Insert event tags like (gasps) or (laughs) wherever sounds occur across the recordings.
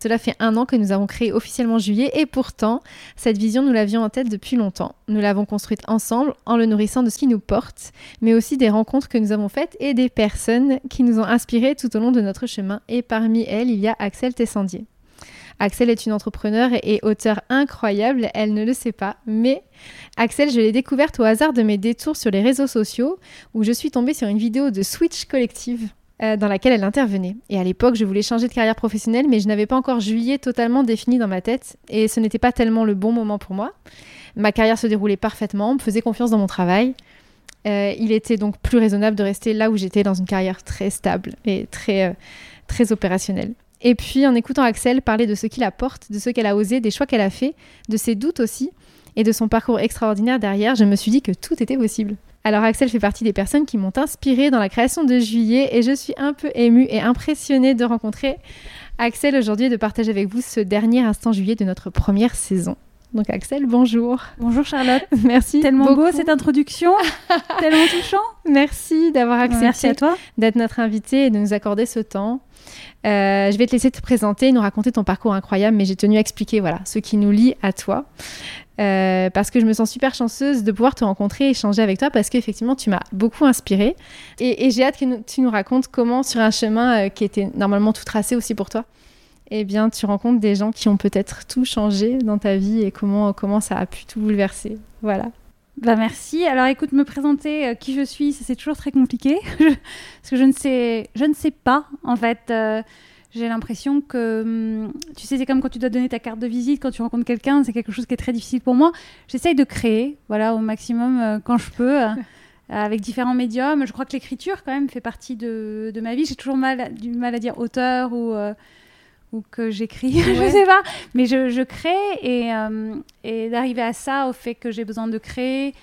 Cela fait un an que nous avons créé officiellement Juillet et pourtant, cette vision, nous l'avions en tête depuis longtemps. Nous l'avons construite ensemble en le nourrissant de ce qui nous porte, mais aussi des rencontres que nous avons faites et des personnes qui nous ont inspirés tout au long de notre chemin. Et parmi elles, il y a Axel Tessandier. Axel est une entrepreneure et auteure incroyable, elle ne le sait pas, mais Axel, je l'ai découverte au hasard de mes détours sur les réseaux sociaux où je suis tombée sur une vidéo de Switch Collective euh, dans laquelle elle intervenait. Et à l'époque, je voulais changer de carrière professionnelle, mais je n'avais pas encore juillet totalement défini dans ma tête, et ce n'était pas tellement le bon moment pour moi. Ma carrière se déroulait parfaitement, on me faisait confiance dans mon travail. Euh, il était donc plus raisonnable de rester là où j'étais dans une carrière très stable et très, euh, très opérationnelle. Et puis en écoutant Axel parler de ce qu'il apporte, de ce qu'elle a osé, des choix qu'elle a fait, de ses doutes aussi, et de son parcours extraordinaire derrière, je me suis dit que tout était possible. Alors Axel fait partie des personnes qui m'ont inspirée dans la création de Juillet et je suis un peu émue et impressionnée de rencontrer Axel aujourd'hui et de partager avec vous ce dernier instant juillet de notre première saison. Donc Axel, bonjour. Bonjour Charlotte. (laughs) Merci. Tellement beau cette introduction, (laughs) tellement touchant. Merci d'avoir accepté d'être notre invité et de nous accorder ce temps. Euh, je vais te laisser te présenter, nous raconter ton parcours incroyable, mais j'ai tenu à expliquer voilà ce qui nous lie à toi. Euh, parce que je me sens super chanceuse de pouvoir te rencontrer et échanger avec toi parce qu'effectivement tu m'as beaucoup inspirée et, j'ai hâte que tu nous racontes comment sur un chemin euh, qui était normalement tout tracé aussi pour toi, eh bien tu rencontres des gens qui ont peut-être tout changé dans ta vie et comment, comment ça a pu tout bouleverser. Voilà. Bah merci. Alors écoute, me présenter euh, qui je suis, c'est toujours très compliqué (laughs) parce que je ne sais, je ne sais pas en fait j'ai l'impression que, hum, tu sais, c'est comme quand tu dois donner ta carte de visite, quand tu rencontres quelqu'un, c'est quelque chose qui est très difficile pour moi. J'essaye de créer, voilà, au maximum euh, quand je peux, euh, (laughs) avec différents médiums. Je crois que l'écriture, quand même, fait partie de, de ma vie. J'ai toujours mal, du mal à dire auteur ou, euh, ou que j'écris, (laughs) je sais pas. Mais je, je crée et, et d'arriver à ça, au fait que j'ai besoin de créer,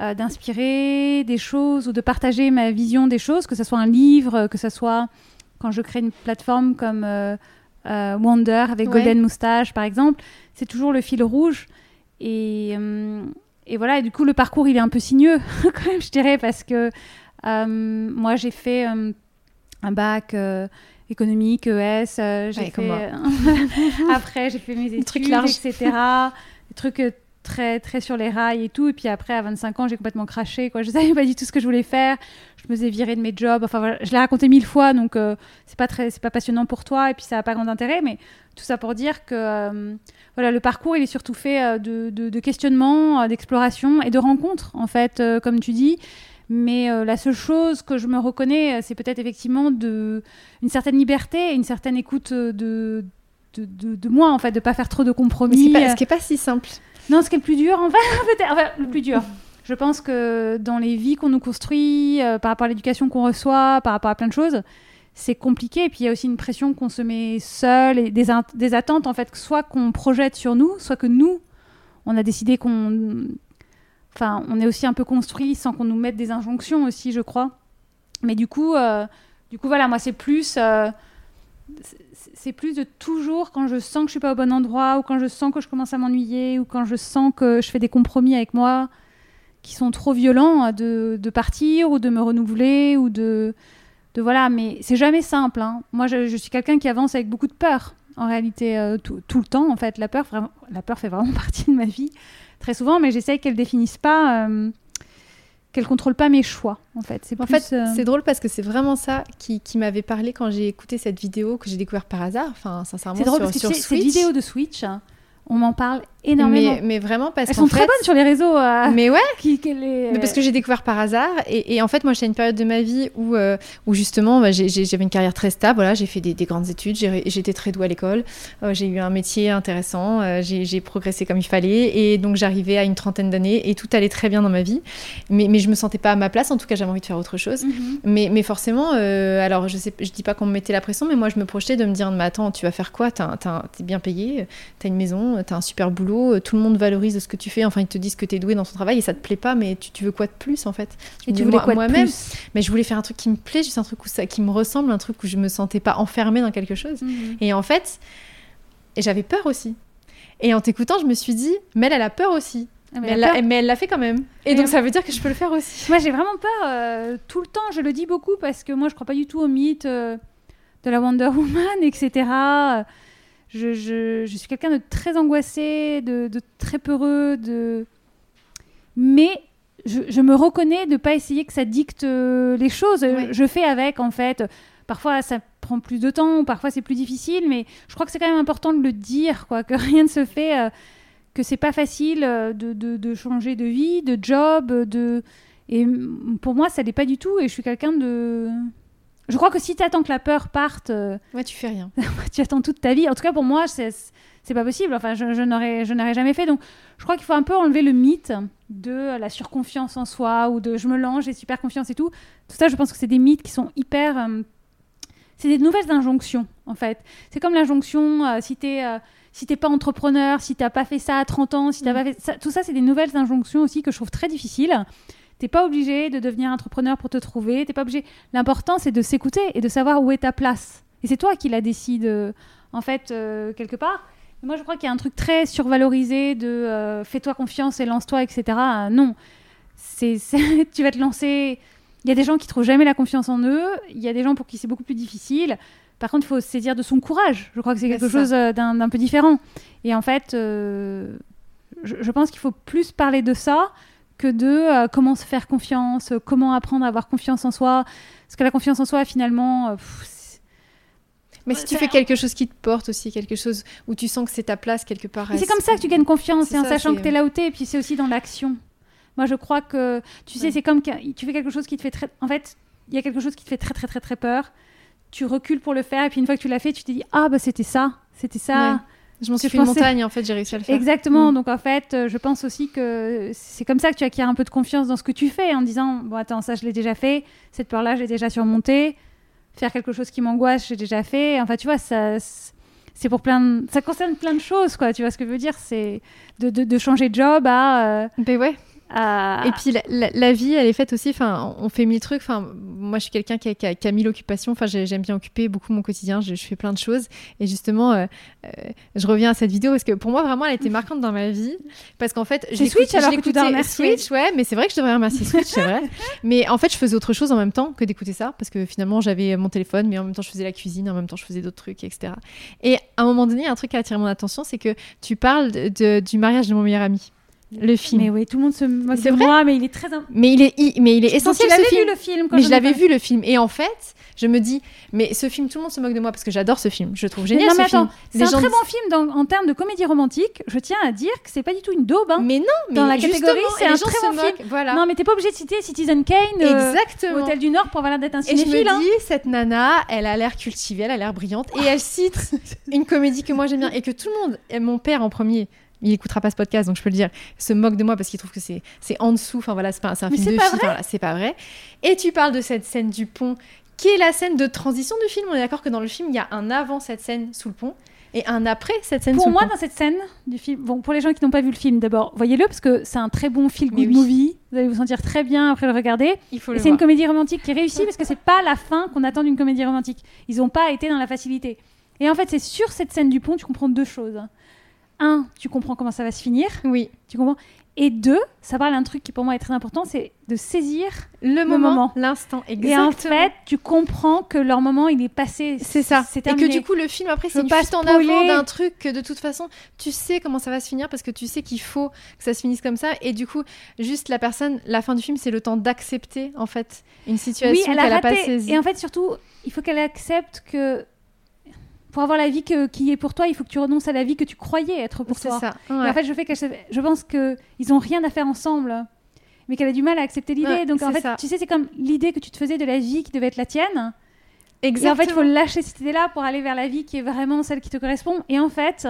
d'inspirer des choses ou de partager ma vision des choses, que ce soit un livre, que ce soit quand je crée une plateforme comme euh, euh, Wonder avec Golden Moustache, par exemple, c'est toujours le fil rouge. Et, euh, et, voilà, et du coup, le parcours, il est un peu sinueux, (laughs) quand même, je dirais, parce que moi, j'ai fait un bac économique, ES, j'ai fait... (laughs) Après, j'ai fait mes études, etc. Des trucs très, très sur les rails et tout. Et puis après, à 25 ans, j'ai complètement craché. Quoi. Je savais pas du tout ce que je voulais faire. Je me faisais virer de mes jobs. Enfin, voilà, je l'ai raconté mille fois, donc euh, c'est pas très, c'est pas passionnant pour toi. Et puis ça n'a pas grand intérêt. Mais tout ça pour dire que euh, voilà, le parcours, il est surtout fait euh, de, de, questionnement, d'exploration et de rencontres, en fait, comme tu dis. Mais la seule chose que je me reconnais, c'est peut-être effectivement de, une certaine liberté, une certaine écoute de, de, de, moi, en fait, de pas faire trop de compromis. ce qui n'est pas si simple. Non, ce qui est le plus dur, en fait, (laughs) le plus dur. Je pense que dans les vies qu'on nous construit, euh, par rapport à l'éducation qu'on reçoit, par rapport à plein de choses, c'est compliqué. Et puis il y a aussi une pression qu'on se met seul et des, des attentes, en fait, soit qu'on projette sur nous, soit que nous, on a décidé qu'on. Enfin, on est aussi un peu construit sans qu'on nous mette des injonctions aussi, je crois. Mais du coup, euh, du coup voilà, moi, c'est plus. Euh, c'est plus de toujours quand je sens que je suis pas au bon endroit ou quand je sens que je commence à m'ennuyer ou quand je sens que je fais des compromis avec moi qui sont trop violents de, de partir ou de me renouveler ou de, de voilà. Mais c'est jamais simple. hein. Moi, je, suis quelqu'un qui avance avec beaucoup de peur. En réalité, euh, tout, tout le temps, en fait, la peur, la peur fait vraiment (laughs) partie de ma vie très souvent, mais j'essaye qu'elle définisse pas, euh, qu'elle contrôle pas mes choix. En fait, c'est En plus, fait, euh, c'est drôle parce que c'est vraiment ça qui, qui m'avait parlé quand j'ai écouté cette vidéo que j'ai découvert par hasard. Enfin, sincèrement, c'est drôle sur, parce que sur sais, cette Switch. vidéo de Switch, hein, on m'en parle énormément. Mais, mais vraiment parce Elles qu'en sont très fait- bonnes sur les réseaux. euh, Mais ouais, (laughs) qui, mais parce que j'ai découvert par hasard. Et, et en fait, moi, j'étais à une période de ma vie où, euh, où justement, bah, j'avais une carrière très stable. Voilà, j'ai fait des, des grandes études, j'étais très douée à l'école, euh, j'ai eu un métier intéressant, j'ai progressé comme il fallait. Et donc, j'arrivais à une trentaine d'années et tout allait très bien dans ma vie. Mais, mais je me sentais pas à ma place. En tout cas, j'avais envie de faire autre chose. Mhm. Mais, mais forcément, alors je sais, je dis pas qu'on me mettait la pression, mais moi je me projetais de me dire, mais attends, tu vas faire quoi? T'es bien payé, t'as une maison, t'as un super boulot, euh, tout le monde valorise ce que tu fais, enfin ils te disent que t'es doué dans ton travail et ça te plaît pas, mais tu, tu veux quoi de plus en fait? Je Et tu voulais moi- quoi de moi-même, plus? Mais je voulais faire un truc qui me plaît, juste un truc où ça, qui me ressemble, un truc où je me sentais pas enfermée dans quelque chose. Mhm. Et en fait, j'avais peur aussi. Et en t'écoutant, je me suis dit, mais elle, elle a peur aussi. Ah, mais elle l'a fait quand même. Et donc on- ça veut dire que je peux le faire aussi. Moi, j'ai vraiment peur euh, tout le temps. Je le dis beaucoup parce que moi, je crois pas du tout au mythe euh, de la Wonder Woman, etc. Je, je- je suis quelqu'un de très angoissé, de, de très peureux, de... mais je, je me reconnais de pas essayer que ça dicte euh, les choses. Je fais avec, en fait. Parfois, ça prend plus de temps, parfois, c'est plus difficile, mais je crois que c'est quand même important de le dire, quoi, que (laughs) rien ne se fait, euh, que c'est pas facile euh, de, de- de changer de vie, de job, de... Et pour moi, ça l'est pas du tout, et je suis quelqu'un de... Je crois que si tu attends que la peur parte, euh, (laughs) Ouais, tu fais rien. (laughs) tu attends toute ta vie. En tout cas, pour moi, c'est pas possible. Enfin, je, je n'aurais jamais fait. Donc, je crois qu'il faut un peu enlever le mythe de la surconfiance en soi ou de je me lance, j'ai super confiance et tout. Tout ça, je pense que c'est des mythes qui sont hyper. euh, c'est des nouvelles injonctions, en fait. C'est comme l'injonction euh, si t'es euh, si t'es pas entrepreneur, si t'as pas fait ça à 30 ans, si t'as Mm. pas fait ça, tout ça, c'est des nouvelles injonctions aussi que je trouve très difficiles. T'es pas obligé de devenir entrepreneur pour te trouver. T'es pas obligé. L'important, c'est de s'écouter et de savoir où est ta place. Et c'est toi qui la décide, euh, en fait, euh, quelque part. Et moi, je crois qu'il y a un truc très survalorisé de euh, fais-toi confiance et lance-toi, etc. Non. (laughs) C'est, tu vas te lancer. Il y a des gens qui trouvent jamais la confiance en eux. Il y a des gens pour qui c'est beaucoup plus difficile. Par contre, il faut saisir de son courage. Je crois que c'est quelque chose d'un, peu différent. Et en fait, je, je pense qu'il faut plus parler de ça que de euh, comment se faire confiance, euh, comment apprendre à avoir confiance en soi. Parce que la confiance en soi, finalement, euh, pff, Mais si tu fais quelque chose qui te porte aussi, quelque chose où tu sens que c'est ta place quelque part. C'est comme ça que tu gagnes confiance, en ça, sachant que tu es là où tu es, et puis c'est aussi dans l'action. Moi, je crois que, tu sais, Ouais. c'est comme que tu fais quelque chose qui te fait très... En fait, il y a quelque chose qui te fait très, très, très, très peur. Tu recules pour le faire, et puis une fois que tu l'as fait, tu te dis, ah, bah c'était ça, c'était ça. Ouais. Je m'en suis fait une montagne en fait j'ai réussi à le faire. Exactement. Mm. Donc en fait, euh, je pense aussi que c'est comme ça que tu acquiers un peu de confiance dans ce que tu fais en disant bon attends ça je l'ai déjà fait, cette peur-là je l'ai déjà surmontée, faire quelque chose qui m'angoisse j'ai déjà fait. Enfin tu vois ça c'est pour plein de- ça concerne plein de choses quoi. Tu vois ce que je veux dire? C'est de, de, de changer de job à, euh, Ben ouais. À... Et puis la, la- la vie, elle est faite aussi. Enfin, on fait mille trucs. Enfin, moi, je suis quelqu'un qui a, qui a- qui a mille occupations. Enfin, j'ai- j'aime bien occuper beaucoup mon quotidien. Je, je fais plein de choses. Et justement, euh, euh, je reviens à cette vidéo parce que pour moi, vraiment, elle a été marquante dans ma vie. Parce qu'en fait, je Switch, alors que tu dois l'écoutais- remercier. Switch, ouais, mais c'est vrai que je devrais remercier Switch, c'est vrai. (laughs) Mais en fait, je faisais autre chose en même temps que d'écouter ça parce que finalement, j'avais mon téléphone, mais en même temps, je faisais la cuisine, en même temps, je faisais d'autres trucs, etc. Et à un moment donné, un truc qui a attiré mon attention, c'est que tu parles de- de- du mariage de mon meilleur ami. Le film. Mais oui, tout le monde se moque de vrai moi, mais il est très. Mais il est, i- mais il est essentiel Donc, tu ce l'avais film. vu le film quand Mais je ai l'avais vu le film et en fait, je me dis, mais ce film, tout le monde se moque de moi parce que j'adore ce film. Je le trouve génial non, ce mais attends, film. c'est un gens très bon film dans- en termes de comédie romantique. Je tiens à dire que c'est pas du tout une daube. hein. Mais non, mais Dans la catégorie, c'est un très se bon film. Voilà. Non, mais t'es pas obligé de citer Citizen Kane, euh, Exactement. Hôtel du Nord pour avoir l'air d'être un Et je cinéphile. me hein. dis, cette nana, elle a l'air cultivée, elle a l'air brillante, et elle cite (laughs) une comédie que moi j'aime bien, et que tout le monde, et mon père en premier, il écoutera pas ce podcast, donc je peux le dire, se moque de moi parce qu'il trouve que c'est c'est en dessous, enfin voilà, c'est pas- un film de pas fille, enfin, c'est pas vrai. Et tu parles de cette scène du pont, qui est la scène de transition du film, on est d'accord que dans le film, il y a un avant cette scène sous le pont, et un après cette scène Pour sous moi, le pont. dans cette scène du film, bon, pour les gens qui n'ont pas vu le film, d'abord, voyez-le parce que c'est un très bon good oui. movie. Vous allez vous sentir très bien après le regarder. C'est une comédie romantique qui réussit parce que c'est pas la fin qu'on attend d'une comédie romantique. Ils n'ont pas été dans la facilité. Et en fait, c'est sur cette scène du pont, tu comprends deux choses. Un, tu comprends comment ça va se finir, Oui. tu comprends. Et deux, ça parle d'un truc qui pour moi est très important, c'est de saisir. Le moment, moment. l'instant, Et exactement. en fait, tu comprends que leur moment, il est passé. C'est ça. C'est Et que du coup, le film, après, c'est une fuite en avant d'un truc que de toute façon, tu sais comment ça va se finir parce que tu sais qu'il faut que ça se finisse comme ça. Et du coup, juste la personne, la fin du film, c'est le temps d'accepter, en fait, une situation oui, qu'elle a a pas saisie. Et en fait, surtout, il faut qu'elle accepte que pour avoir la vie que, qui est pour toi, il faut que tu renonces à la vie que tu croyais être pour C'est toi. ça. Et en fait, je, fais pense qu'ils ont rien à faire ensemble, mais qu'elle a du mal à accepter l'idée. Ouais, Donc en fait, ça. tu sais, c'est comme l'idée que tu te faisais de la vie qui devait être la tienne. Et Exactement. en fait, il faut lâcher cette idée-là pour aller vers la vie qui est vraiment celle qui te correspond. Et en fait,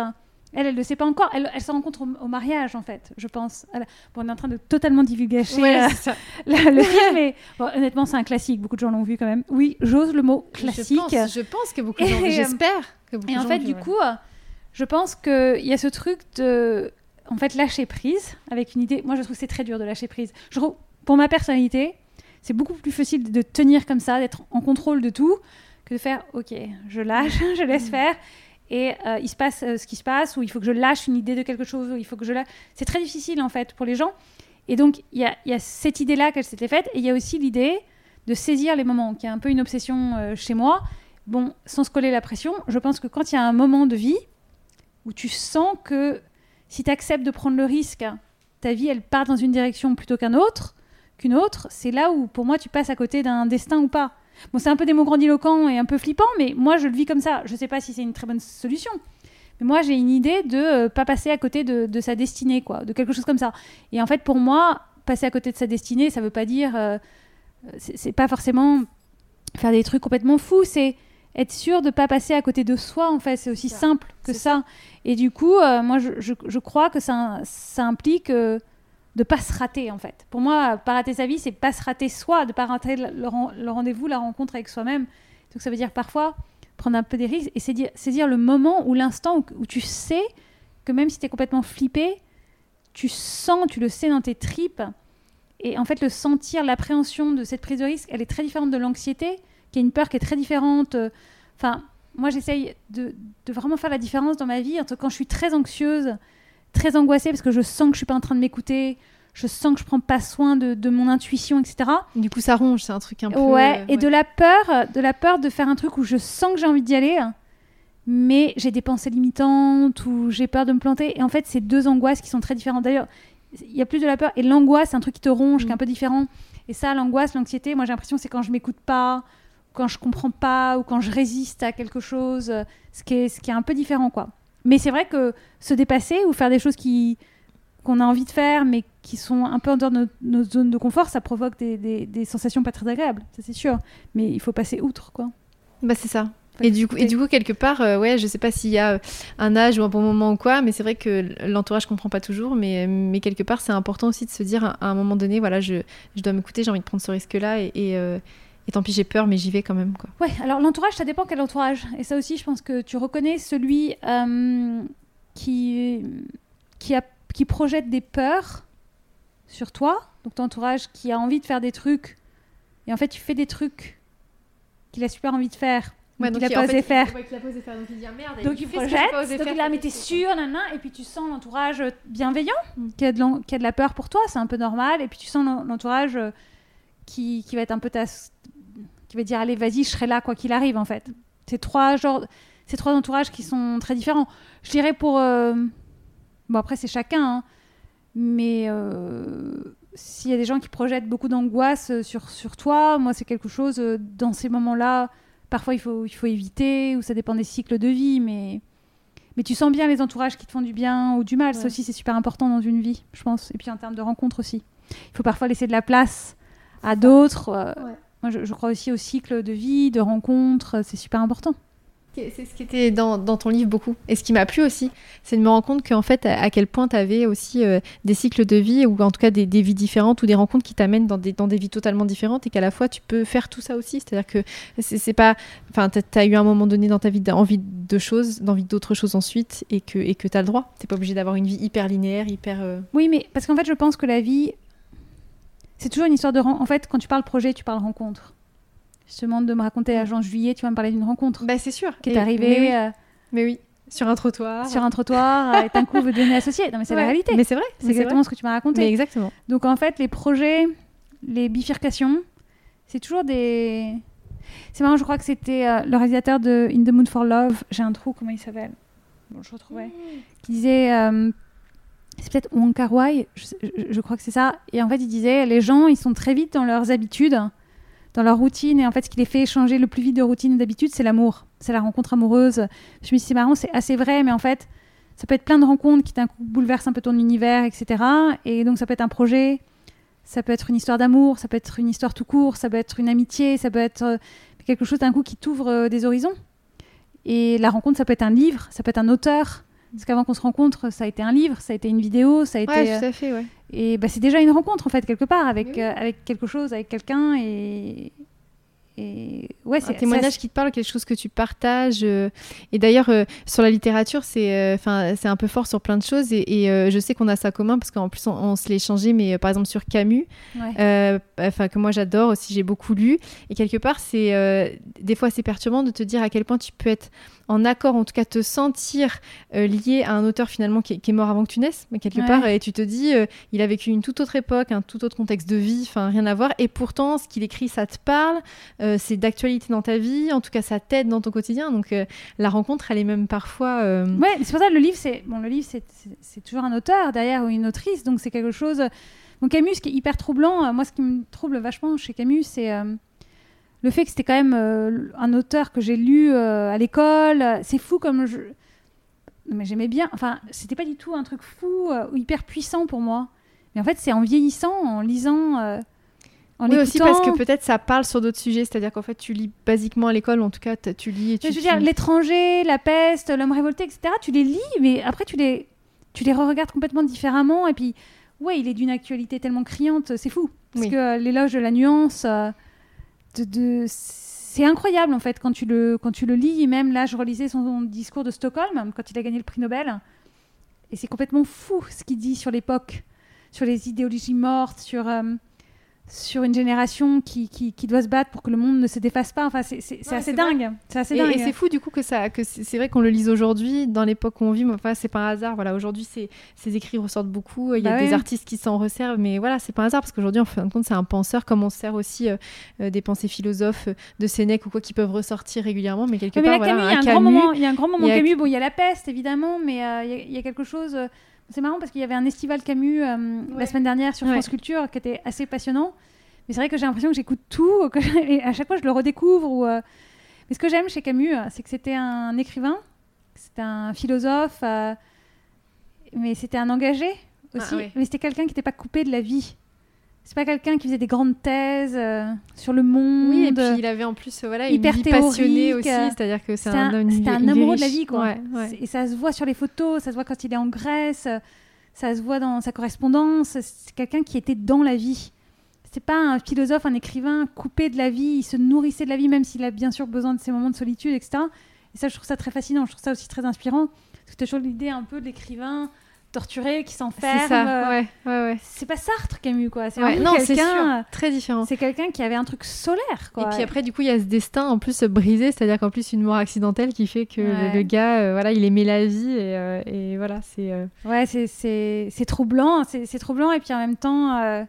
elle, elle ne le sait pas encore. Elle, elle se rencontre au, au mariage, en fait, je pense. Elle- bon, on est en train de totalement divulgacher Ouais, euh, (laughs) le, film, (laughs) mais bon, honnêtement, c'est un classique. Beaucoup de gens l'ont vu quand même. Oui, j'ose le mot classique. Je pense, je pense que beaucoup de gens, (laughs) Et, euh, j'espère que beaucoup Et de en gens fait, l'ont du vu, coup, euh, je pense qu'il y a ce truc de en fait, lâcher prise avec une idée. Moi, je trouve que c'est très dur de lâcher prise. Je trouve, pour ma personnalité, c'est beaucoup plus facile de tenir comme ça, d'être en contrôle de tout, que de faire OK, je lâche, je laisse faire. Et euh, il se passe euh, ce qui se passe, ou il faut que je lâche une idée de quelque chose, ou il faut que je lâche. C'est très difficile en fait pour les gens. Et donc, il y a, cette idée-là qu'elle s'était faite, et il y a aussi l'idée de saisir les moments, qui est un peu une obsession euh, chez moi. Bon, sans se coller la pression, je pense que quand il y a un moment de vie où tu sens que si tu acceptes de prendre le risque, ta vie, elle part dans une direction plutôt qu'un autre, qu'une autre, c'est là où, pour moi, tu passes à côté d'un destin ou pas. Bon, c'est un peu des mots grandiloquents et un peu flippant, mais moi, je le vis comme ça. Je sais pas si c'est une très bonne solution. Mais moi, j'ai une idée de euh, pas passer à côté de, de sa destinée, quoi, de quelque chose comme ça. Et en fait, pour moi, passer à côté de sa destinée, ça veut pas dire. euh, c'est pas forcément faire des trucs complètement fous, c'est être sûr de pas passer à côté de soi, en fait. C'est aussi simple que ça. Et du coup, euh, moi, je, je- je crois que ça, ça implique de pas se rater, en fait. Pour moi, pas rater sa vie, c'est pas se rater soi, de pas rater le, le ren- le rendez-vous, la rencontre avec soi-même. Donc ça veut dire parfois prendre un peu des risques et saisir, le moment ou l'instant où, où tu sais que même si tu es complètement flippé, tu sens, tu le sais dans tes tripes. Et en fait, le sentir, l'appréhension de cette prise de risque, elle est très différente de l'anxiété, qui est une peur qui est très différente. euh, Enfin, moi, j'essaye de, de vraiment faire la différence dans ma vie entre quand je suis très anxieuse, très angoissée, parce que je sens que je suis pas en train de m'écouter, je sens que je prends pas soin de, de mon intuition, etc. Du coup, ça ronge, c'est un truc un peu. Ouais, euh, et de la peur, de la peur de faire un truc où je sens que j'ai envie d'y aller, mais j'ai des pensées limitantes ou j'ai peur de me planter. Et en fait, c'est deux angoisses qui sont très différentes. D'ailleurs, il y a plus de la peur et l'angoisse, c'est un truc qui te ronge, qui est un Mm. peu différent. Et ça, l'angoisse, l'anxiété, moi j'ai l'impression c'est quand je m'écoute pas, quand je comprends pas ou quand je résiste à quelque chose, ce qui est, ce qui est un peu différent, quoi. Mais c'est vrai que se dépasser ou faire des choses qui qu'on a envie de faire, mais qui sont un peu en dehors de notre, notre zone de confort, ça provoque des, des- des sensations pas très agréables, ça c'est sûr. Mais il faut passer outre, quoi. Bah, c'est ça. Et du, coup, et du coup, quelque part, euh, ouais, je sais pas s'il y a euh, un âge ou un bon moment ou quoi, mais c'est vrai que l'entourage comprend pas toujours, mais, mais quelque part, c'est important aussi de se dire à, à un moment donné, voilà, je, je dois m'écouter, j'ai envie de prendre ce risque-là, et, et, euh, et tant pis, j'ai peur, mais j'y vais quand même, quoi. Ouais, alors l'entourage, ça dépend quel entourage. Et ça aussi, je pense que tu reconnais celui euh, qui, qui, a, qui projette des peurs sur toi, donc ton entourage qui a envie de faire des trucs, et en fait, tu fais des trucs qu'il a super envie de faire, mais qu'il a pas osé faire. donc il dit ah, merde, Donc il projette, donc là, mais t'es sûr, nanana, et puis tu sens l'entourage bienveillant, Mm. qui, a de l'en- qui a de la peur pour toi, c'est un peu normal, et puis tu sens l'en- l'entourage euh, qui, qui va être un peu ta... qui va dire, allez, vas-y, je serai là quoi qu'il arrive, en fait. C'est trois genres, ces trois entourages qui sont très différents. Je dirais pour... euh, Bon, après, c'est chacun, hein, mais euh, s'il y a des gens qui projettent beaucoup d'angoisse euh, sur, sur toi, moi, c'est quelque chose, euh, dans ces moments-là, parfois il faut, il faut éviter, ou ça dépend des cycles de vie, mais, mais tu sens bien les entourages qui te font du bien ou du mal. Ça aussi, c'est super important dans une vie, je pense. Et puis en termes de rencontres aussi. Il faut parfois laisser de la place à d'autres. Ouais. Moi, je, je crois aussi au cycle de vie, de rencontres, c'est super important. C'est ce qui était dans, dans ton livre beaucoup. Et ce qui m'a plu aussi, c'est de me rendre compte qu'en fait, à, à quel point tu avais aussi euh, des cycles de vie, ou en tout cas des, des vies différentes, ou des rencontres qui t'amènent dans des, dans des vies totalement différentes, et qu'à la fois tu peux faire tout ça aussi. C'est-à-dire que c'est pas. Enfin, tu as eu un moment donné dans ta vie envie de choses, d'envie d'autres choses ensuite, et que et que tu as le droit. Tu pas obligé d'avoir une vie hyper linéaire, hyper. euh, Oui, mais parce qu'en fait, je pense que la vie, c'est toujours une histoire de... ren- En fait, quand tu parles projet, tu parles rencontre. Je te demande de me raconter à Jean Juillet, tu vas me parler d'une rencontre Bah, c'est sûr. qui est arrivée. Mais oui. euh, mais oui. sur un trottoir. sur un trottoir, et d'un coup veut devenir associé. Non, mais c'est la réalité. Mais c'est vrai. C'est exactement vrai. ce que tu m'as raconté. Mais exactement. Donc en fait, les projets, les bifurcations, c'est toujours des. C'est marrant, je crois que c'était euh, le réalisateur de In the Mood for Love. J'ai un trou, comment il s'appelle? Bon, je retrouvais. Qui disait. euh, c'est peut-être Wong Kar je, crois que c'est ça. Et en fait, il disait les gens, ils sont très vite dans leurs habitudes, dans leur routine. Et en fait, ce qui les fait changer le plus vite de routine et d'habitude, c'est l'amour. C'est la rencontre amoureuse. Je me suis dit, c'est marrant, c'est assez vrai, mais en fait, ça peut être plein de rencontres qui d'un bouleversent un peu ton univers, etc. Et donc, ça peut être un projet, ça peut être une histoire d'amour, ça peut être une histoire tout court, ça peut être une amitié, ça peut être euh, quelque chose d'un coup qui t'ouvre euh, des horizons. Et la rencontre, ça peut être un livre, ça peut être un auteur. Parce qu'avant qu'on se rencontre, ça a été un livre, ça a été une vidéo, ça a été. Ouais, euh, tout à fait, ouais. et bah, c'est déjà une rencontre, en fait, quelque part, avec, Oui. euh, avec quelque chose, avec quelqu'un. Et. Et ouais, c'est un témoignage qui te parle, quelque chose que tu partages. euh, et d'ailleurs, euh, sur la littérature, c'est euh, enfin c'est un peu fort sur plein de choses. Et, et, euh, je sais qu'on a ça commun parce qu'en plus, on, on se l'est échangé, mais euh, par exemple sur Camus, Ouais. euh, que moi j'adore aussi, j'ai beaucoup lu. Et quelque part, c'est euh, des fois c'est perturbant de te dire à quel point tu peux être en accord, en tout cas te sentir euh, lié à un auteur finalement qui est, qui est mort avant que tu naisses, mais quelque Ouais. part, et tu te dis, euh, il a vécu une toute autre époque, un tout autre contexte de vie, enfin rien à voir. Et pourtant, ce qu'il écrit, ça te parle, euh, c'est d'actualité dans ta vie, en tout cas ça t'aide dans ton quotidien. Donc la rencontre, elle est même parfois. Ouais, c'est pour ça que le livre, c'est bon, le livre, c'est- toujours un auteur derrière ou une autrice, donc c'est quelque chose. Bon, Camus, qui est hyper troublant, moi, ce qui me trouble vachement chez Camus, c'est le fait que c'était quand même euh, un auteur que j'ai lu euh, à l'école. C'est fou comme je. Non, Mais j'aimais bien. Enfin, c'était pas du tout un truc fou euh, ou hyper puissant pour moi. Mais en fait, c'est en vieillissant, en lisant. en Oui, aussi parce que peut-être ça parle sur d'autres sujets, c'est-à-dire qu'en fait tu lis basiquement à l'école, en tout cas tu lis et tu. Mais je veux dire, l'étranger, la peste, l'homme révolté, etc., tu les lis, mais après, tu les, tu les re-regardes complètement différemment. Et puis, ouais, il est d'une actualité tellement criante, c'est fou. Parce Oui. que euh, l'éloge de la nuance, euh, c'est incroyable, en fait, quand tu, le, quand tu le lis. Et même là, je relisais son discours de Stockholm, quand il a gagné le prix Nobel. Et c'est complètement fou ce qu'il dit sur l'époque, sur les idéologies mortes, sur... euh, sur une génération qui, qui, qui doit se battre pour que le monde ne se défasse pas. Enfin, c'est Ouais, assez dingue. C'est assez dingue. et c'est fou du coup que ça, que c'est vrai qu'on le lise aujourd'hui dans l'époque où on vit. Mais enfin, c'est pas un hasard. Voilà, aujourd'hui, ces écrits ressortent beaucoup. Il y a Bah des artistes qui s'en resservent, mais voilà, c'est pas un hasard parce qu'aujourd'hui, en fin de compte, c'est un penseur, comme on se sert aussi euh, euh, des pensées philosophes euh, de Sénèque ou quoi qui peuvent ressortir régulièrement, mais quelque mais part, là, voilà, Camus, il y a un Camus, grand moment. Il y a un grand moment Camus. Bon, il y a la peste, évidemment, mais euh, il y a- il y, a quelque chose. euh, C'est marrant parce qu'il y avait un estival Camus euh, Ouais. la semaine dernière sur Ouais. France Culture qui était assez passionnant. Mais c'est vrai que j'ai l'impression que j'écoute tout, (laughs) que et à chaque fois je le redécouvre. Ou, euh, Mais ce que j'aime chez Camus, euh, c'est que c'était un écrivain, c'était un philosophe, euh, mais c'était un engagé aussi. Ah. Mais c'était quelqu'un qui n'était pas coupé de la vie. C'est pas quelqu'un qui faisait des grandes thèses euh, sur le monde. Oui, et puis il avait en plus euh, voilà, hyper une vie passionnée aussi, c'est-à-dire que c'est un, un, un amoureux de la vie, quoi. Ouais, ouais. C'est- Et ça se voit sur les photos, ça se voit quand il est en Grèce, euh, ça se voit dans sa correspondance. C'est quelqu'un qui était dans la vie. C'est pas un philosophe, un écrivain coupé de la vie. Il se nourrissait de la vie, même s'il a bien sûr besoin de ses moments de solitude, etc. Et ça, je trouve ça très fascinant. Je trouve ça aussi très inspirant. As toujours l'idée un peu de l'écrivain torturé qui s'enferme. C'est ça, euh, ouais, ouais, ouais. C'est pas Sartre, Camus, quoi. C'est Ouais, non, c'est quelqu'un. Très différent. C'est quelqu'un qui avait un truc solaire, quoi. Et puis après, du coup, il y a ce destin en plus brisé, c'est-à-dire qu'en plus, une mort accidentelle qui fait que le- Ouais. le, gars, euh, voilà, il aimait la vie et, euh, et voilà, c'est. euh, Ouais, c'est- troublant, c'est troublant et puis en même temps, euh,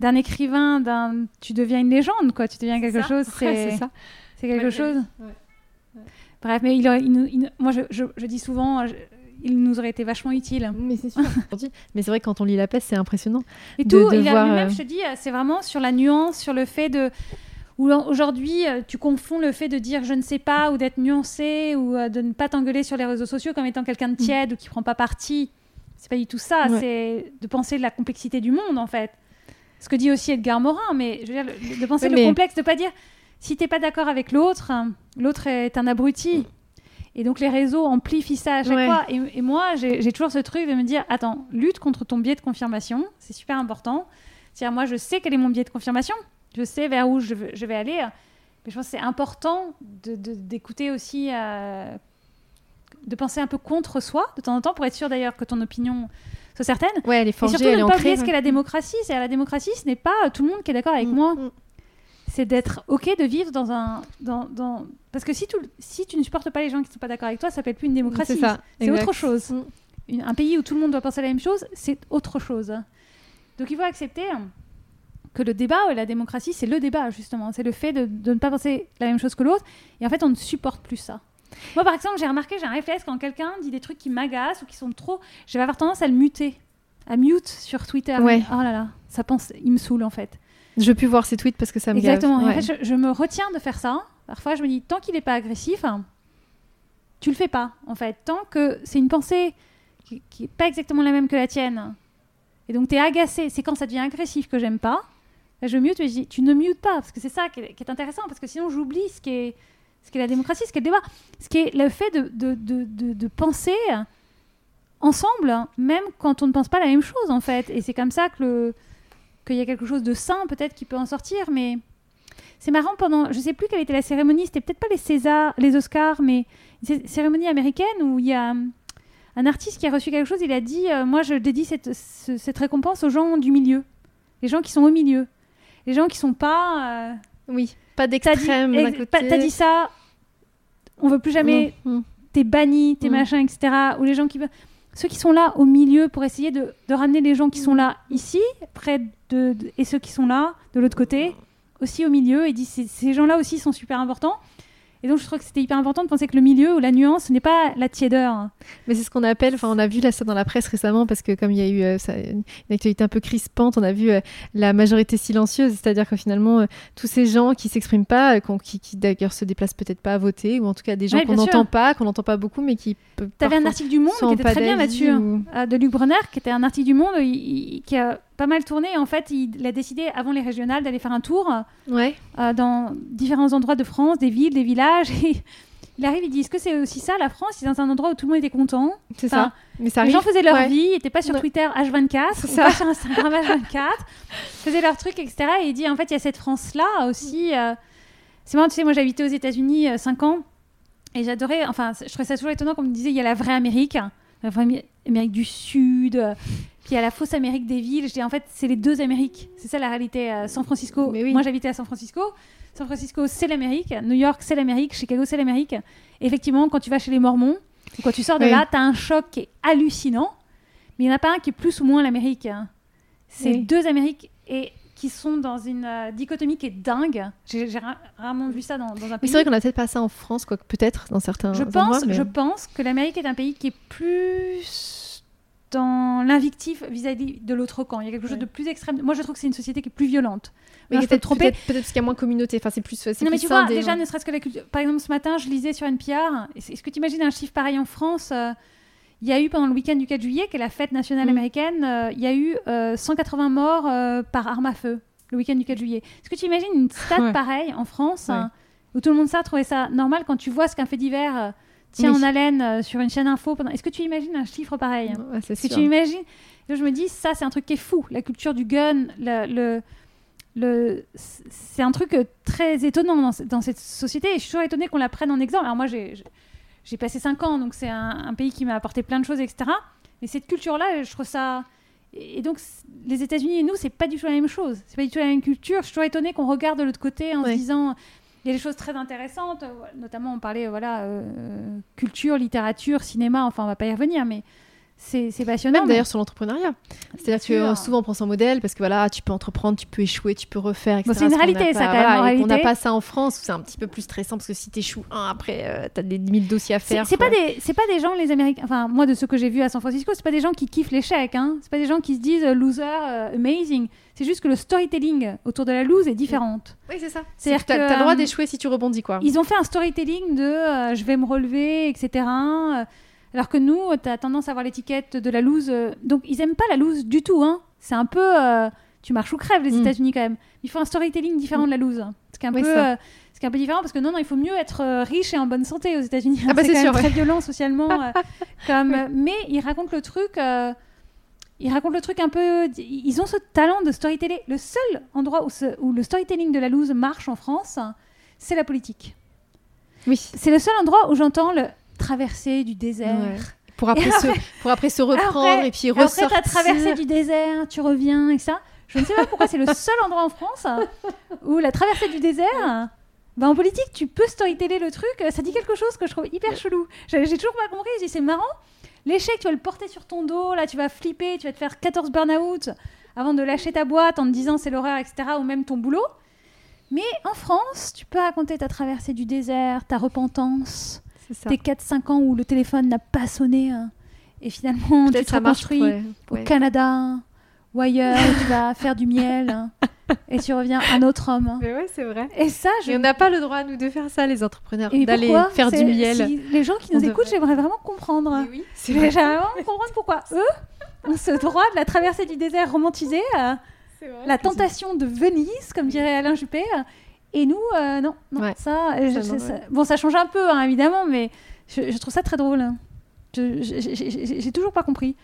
d'un écrivain, d'un, tu deviens une légende, quoi. Tu deviens quelque ça. chose, c'est c'est ça. c'est quelque chose. Bref, mais il moi, je, je- je dis souvent, il nous aurait été vachement utile. Mais c'est sûr. Mais c'est vrai que quand on lit La Peste, c'est impressionnant. Et De- tout, de il a- voir, lui-même, euh, je te dis, c'est vraiment sur la nuance, sur le fait de. Où aujourd'hui, euh, tu confonds le fait de dire je ne sais pas ou d'être nuancé ou euh, de ne pas t'engueuler sur les réseaux sociaux comme étant quelqu'un de tiède ou qui prend pas parti. C'est pas du tout ça. Mm. Ouais. C'est de penser de la complexité du monde en fait. Ce que dit aussi Edgar Morin, mais je veux dire, le- de penser le complexe, de pas dire si t'es pas d'accord avec l'autre, hein, l'autre est un abruti. Et donc les réseaux amplifient ça à chaque Ouais. fois. Et, et moi, j'ai toujours ce truc de me dire attends, lutte contre ton biais de confirmation, c'est super important. C'est-à-dire, moi, je sais quel est mon biais de confirmation, je sais vers où je, veux- je vais aller. Mais je pense que c'est important de- de- d'écouter aussi, euh, de penser un peu contre soi de temps en temps pour être sûr d'ailleurs que ton opinion soit certaine. Ouais, elle est Et forgée, surtout elle ne pas oublier ce qu'est la démocratie. C'est la démocratie, ce n'est pas tout le monde qui est d'accord avec Mm, moi. mm. C'est d'être ok de vivre dans un dans, dans... parce que si, tout, si tu ne supportes pas les gens qui ne sont pas d'accord avec toi, ça s'appelle plus une démocratie. C'est ça, C'est exact. autre chose. Mm. Un pays où tout le monde doit penser la même chose, c'est autre chose. Donc il faut accepter que le débat et la démocratie, c'est le débat justement. C'est le fait de, de ne pas penser la même chose que l'autre. Et en fait, on ne supporte plus ça. Moi, par exemple, j'ai remarqué, j'ai un réflexe quand quelqu'un dit des trucs qui m'agacent ou qui sont trop, je vais avoir tendance à le muter, à mute sur Twitter. Ouais. Oh là là, ça pense, il me saoule en fait. Je plus voir ces tweets parce que ça me Exactement. gave. En fait, je, je me retiens de faire ça. Parfois, je me dis, tant qu'il n'est pas agressif, hein, tu le fais pas, en fait. Tant que c'est une pensée qui n'est pas exactement la même que la tienne, et donc tu es agacé, c'est quand ça devient agressif que j'aime pas, je mute et je dis, tu ne mutes pas, parce que c'est ça qui est, qui est intéressant, parce que sinon j'oublie ce qui est ce qui est la démocratie, ce qui est le débat, ce qui est le fait de, de, de, de- de penser ensemble, même quand on ne pense pas la même chose, en fait. Et c'est comme ça que le qu'il y a quelque chose de sain peut-être qui peut en sortir, mais c'est marrant pendant, je sais plus quelle était la cérémonie, c'était peut-être pas les Césars, les Oscars, mais une cé- cérémonie américaine où il y a hum, un artiste qui a reçu quelque chose, il a dit, euh, moi je dédie cette, ce- cette récompense aux gens du milieu, les gens qui sont au milieu, les gens qui sont pas. euh, Oui, pas T'as dit, d'extrême ex- t'as dit ça, on veut plus jamais Mm, mm. t'es banni, t'es Mm. machin, etc. Ou les gens qui veulent. Ceux qui sont là au milieu pour essayer de, ramener les gens qui sont là ici, près de, de- et ceux qui sont là, de l'autre côté, aussi au milieu. Et dit ces, ces gens-là aussi sont super importants. Et donc je trouve que c'était hyper important de penser que le milieu ou la nuance, ce n'est pas la tiédeur. Mais c'est ce qu'on appelle, enfin on a vu là ça dans la presse récemment parce que comme il y a eu euh, ça- une actualité un peu crispante, on a vu euh, la majorité silencieuse, c'est-à-dire que finalement euh, tous ces gens qui s'expriment pas, qui, qui d'ailleurs se déplacent peut-être pas à voter, ou en tout cas des gens Ouais, qu'on n'entend pas, qu'on n'entend pas beaucoup, mais qui peuvent T'avais un article du Monde qui était très bien là-dessus, ou- euh, de Luc Brenner, qui était un article du Monde il- il- qui a pas mal tourné. En fait, il, il a décidé avant les régionales d'aller faire un tour. Ouais. euh, dans différents endroits de France, des villes, des villages. Et il arrive, il dit Est-ce que c'est aussi ça la France? C'est dans un endroit où tout le monde était content. C'est Enfin, ça. Mais ça les arrive. gens faisaient leur Ouais. vie, ils n'étaient pas sur Ouais. Twitter H24, C'est ou ça. pas sur Instagram H24, (laughs) faisaient leur truc, etc. Et il dit En fait, il y a cette France-là aussi. euh, C'est marrant, tu sais, moi j'habitais aux États-Unis 5 ans. Et j'adorais, enfin, je trouvais ça toujours étonnant qu'on me disait il y a la vraie Amérique, la vraie Amé- Amérique du Sud, euh, puis il y a la fausse Amérique des villes. Je dis en fait, c'est les deux Amériques. C'est ça la réalité. euh, San Francisco, oui. moi j'habitais à San Francisco. San Francisco, c'est l'Amérique. New York, c'est l'Amérique. Chicago, c'est l'Amérique. Effectivement, quand tu vas chez les Mormons, ou quand tu sors de Oui. là, tu as un choc qui est hallucinant. Mais il n'y en a pas un qui est plus ou moins l'Amérique. hein. C'est Oui. deux Amériques et qui sont dans une euh, dichotomie qui est dingue. J'ai j'ai ra- rarement vu ça dans, dans un Mais pays. c'est vrai qu'on a peut-être pas ça en France, quoi, peut-être dans certains Je endroits. pense, mais- je pense que l'Amérique est un pays qui est plus dans l'invictif vis-à-vis de l'autre camp. Il y a quelque chose de plus extrême. Moi, je trouve que c'est une société qui est plus violente. Mais peut-être tromper. peut-être parce qu'il y a moins de communauté. Enfin, c'est plus, c'est Non, mais tu vois, déjà, ouais. ne serait-ce que la culture. Par exemple, ce matin, je lisais sur NPR. Est-ce que tu imagines un chiffre pareil en France euh, Il y a eu pendant le week-end du 4 juillet, qui est la fête nationale Mm. américaine, euh, il y a eu euh, 180 morts euh, par arme à feu le week-end du 4 juillet. Est-ce que tu imagines une stat Ouais. pareille en France Ouais. hein, où tout le monde ça trouvait ça normal quand tu vois ce qu'un fait divers tient Oui. en haleine euh, sur une chaîne info pendant... Est-ce que tu imagines un chiffre pareil c'est que sûr. tu imagines Je me dis, ça, c'est un truc qui est fou. La culture du gun, le, le, le- c'est un truc euh, très étonnant dans, ce- dans cette société. Et je suis toujours étonnée qu'on la prenne en exemple. Alors moi, j'ai, j'ai passé 5 ans, donc c'est un, un pays qui m'a apporté plein de choses, etc. Mais cette culture-là, je trouve ça... Et donc, les États-Unis et nous, c'est pas du tout la même chose. C'est pas du tout la même culture. Je suis toujours étonnée qu'on regarde de l'autre côté en Ouais. se disant... Il y a des choses très intéressantes, euh, notamment on parlait voilà euh, culture, littérature, cinéma, enfin on va pas y revenir, mais c'est passionnant. Même mais- d'ailleurs sur l'entrepreneuriat. C'est-à-dire que euh, souvent on prend son modèle parce que voilà, tu peux entreprendre, tu peux échouer, tu peux refaire, etc. Bon, c'est une réalité, ça, quand même, qu'on n'a pas ça en France où c'est un petit peu plus stressant parce que si t'échoues un, après euh, t'as des 1000 dossiers à faire. c'est pas des pas des gens les Américains enfin moi de ce que j'ai vu à San Francisco c'est pas des gens qui kiffent l'échec hein c'est pas des gens qui se disent euh, loser euh, amazing c'est juste que le storytelling autour de la lose est différente Oui, c'est ça. C'est-à-dire que t'as le droit d'échouer si tu rebondis quoi. ils ont fait un storytelling de euh, je vais me relever etc alors que nous t'as tendance à avoir l'étiquette de la lose euh, donc ils aiment pas la lose du tout hein c'est un peu euh, tu marches ou crèves les Mm. États-Unis quand même il faut un storytelling différent de la lose ce qui est un Oui, peu ça. euh, ce qui est un peu différent parce que non non il faut mieux être riche et en bonne santé aux États-Unis Ah bah, c'est sûr, même ouais. très violent socialement (laughs) comme mais ils racontent le truc ils racontent le truc un peu ils ont ce talent de storytelling le seul endroit où, ce- où le storytelling de la loose marche en France c'est la politique Oui. c'est le seul endroit où j'entends le traverser du désert Ouais. Pour après, se, pour après se reprendre Après- et puis et après ressortir. t'as traversé du désert tu reviens et ça Je ne sais pas pourquoi c'est le seul endroit en France où la traversée du désert. Bah en politique, tu peux storyteller le truc. Ça dit quelque chose que je trouve hyper chelou. J'ai toujours pas compris. Je dis c'est marrant. L'échec, tu vas le porter sur ton dos. Là, tu vas flipper. Tu vas te faire 14 burn-out avant de lâcher ta boîte en te disant c'est l'horreur, etc. Ou même ton boulot. Mais en France, tu peux raconter ta traversée du désert, ta repentance. Tes 4-5 ans où le téléphone n'a pas sonné. hein. Et finalement, tu te ça marche. reconstruis ouais, au. Canada ou ailleurs, tu vas (laughs) faire du miel hein, et tu reviens un autre homme. hein. Mais ouais, c'est vrai. Et ça, je... On n'a pas le droit, nous, de faire ça, les entrepreneurs, d'aller faire du miel. si les gens qui On nous écoutent, devrait. j'aimerais vraiment comprendre. Mais oui, c'est J'aimerais vrai. vraiment comprendre pourquoi eux ont ce droit de la traversée du désert romantisé, euh, vrai la tentation de Venise, comme dirait Alain Juppé. Et nous, euh, non, non, Ouais. ça, euh, je- Ça, bon, ça change un peu, hein, évidemment, mais je, je trouve ça très drôle. j'ai toujours pas compris.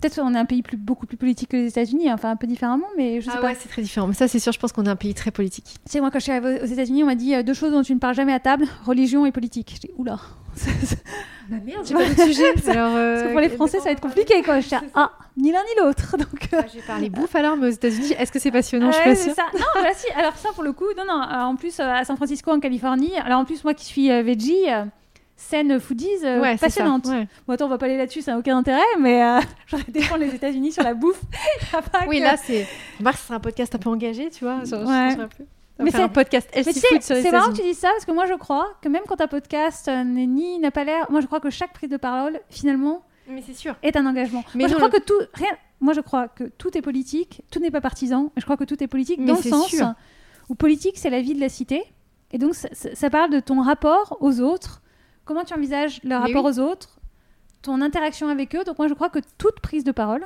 Peut-être qu'on est un pays plus, beaucoup plus politique que les États-Unis, hein, enfin un peu différemment, mais je sais Ah pas. ouais, c'est très différent. Mais ça, c'est sûr, je pense qu'on est un pays très politique. Tu sais, moi, quand je suis arrivée aux États-Unis, on m'a dit euh, deux choses dont tu ne parles jamais à table religion et politique. Je dis, oula. Bah merde, (laughs) j'ai pas d'autre sujet. (laughs) Alors, Parce que pour les Français, ça va être compliqué, quoi. Je dis, ah, ni l'un ni l'autre. (laughs) Donc, euh, J'ai parlé bouffe alors, mais aux États-Unis, est-ce que c'est passionnant? Je ouais, suis pas sûre. ça. Non, bah si, alors ça, pour le coup, non, non. euh, en plus, euh, à San Francisco, en Californie, alors en plus, moi qui suis euh, veggie, euh, scène foodies euh, Ouais, c'est ça. passionnante. Ouais. Bon, attends, on va pas aller là-dessus, ça n'a aucun intérêt, mais euh, (laughs) j'aurais défendre les États-Unis sur la bouffe. (laughs) Oui, que- là, c'est. Marc, c'est un podcast un peu engagé, tu vois. Genre, Ouais. Mais c'est- un podcast Mais c'est marrant que tu dises ça parce que moi je crois que même quand un podcast euh, n'est ni n'a pas l'air, moi je crois que chaque prise de parole finalement Mais c'est sûr. est un engagement. Mais moi je crois le- que tout rien, moi je crois que tout est politique, tout n'est pas partisan. Je crois que tout est politique Mais dans le sens sûr. où politique c'est la vie de la cité et donc ça parle de ton rapport aux autres, comment tu envisages le Mais rapport oui. aux autres, ton interaction avec eux. Donc moi je crois que toute prise de parole,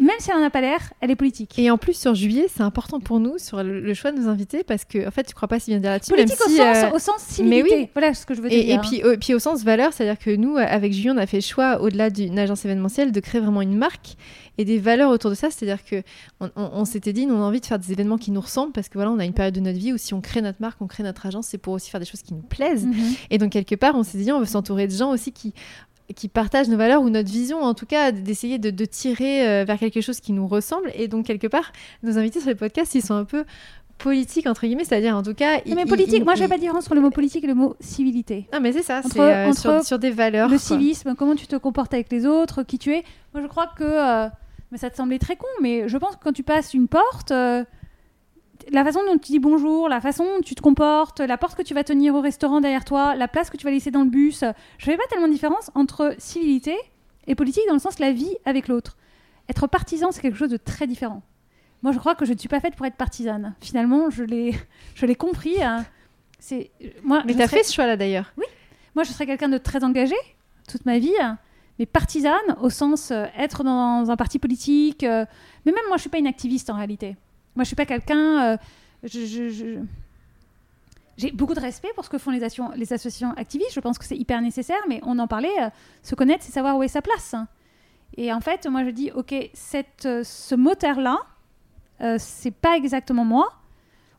même si elle n'en a pas l'air, elle est politique. Et en plus, sur juillet, c'est important pour nous, sur le, le choix de nos invités, parce que, en fait, tu crois pas si bien dire là-dessus. politique même au, si, sens, euh, au sens mais civilité. oui. Voilà ce que je veux Et, dire. et puis, au, puis au sens valeur, c'est-à-dire que nous, euh, avec Julien, on a fait le choix, au-delà d'une agence événementielle, de créer vraiment une marque et des valeurs autour de ça. C'est-à-dire que on, on- on s'était dit, nous, on a envie de faire des événements qui nous ressemblent, parce que voilà, on a une période de notre vie où si on crée notre marque, on crée notre agence, c'est pour aussi faire des choses qui nous plaisent. Mhm. Et donc, quelque part, on s'est dit, on veut s'entourer de gens aussi qui qui partagent nos valeurs ou notre vision, en tout cas, d'essayer de, de tirer euh, vers quelque chose qui nous ressemble. Et donc, quelque part, nos invités sur les podcasts, ils sont un peu politiques, entre guillemets, c'est-à-dire, en tout cas... Non, mais politique, moi je fais pas de différence entre le mot politique et le mot civilité. Non, mais c'est ça, c'est euh, sur, sur des valeurs. le quoi. civisme, comment tu te comportes avec les autres, qui tu es. Moi je crois que. euh, mais ça te semblait très con, mais je pense que quand tu passes une porte, euh, la façon dont tu dis bonjour, la façon dont tu te comportes, la porte que tu vas tenir au restaurant derrière toi, la place que tu vas laisser dans le bus, je fais pas tellement de différence entre civilité et politique dans le sens la vie avec l'autre. Être partisan, c'est quelque chose de très différent. Moi, je crois que je ne suis pas faite pour être partisane. Finalement, je l'ai, (laughs) je l'ai compris. hein. C'est moi. Mais t'as serais- fait ce choix-là, d'ailleurs. moi, je serais quelqu'un de très engagé toute ma vie, hein, mais partisane au sens euh, être dans un parti politique. euh, mais même moi, je suis pas une activiste en réalité. Moi, je suis pas quelqu'un. euh, J'ai beaucoup de respect pour ce que font les, asso- les associations activistes. Je pense que c'est hyper nécessaire, mais on en parlait. euh, se connaître, c'est savoir où est sa place. hein. Et en fait, moi, je dis, ok, euh, ce moteur-là, euh, c'est pas exactement moi.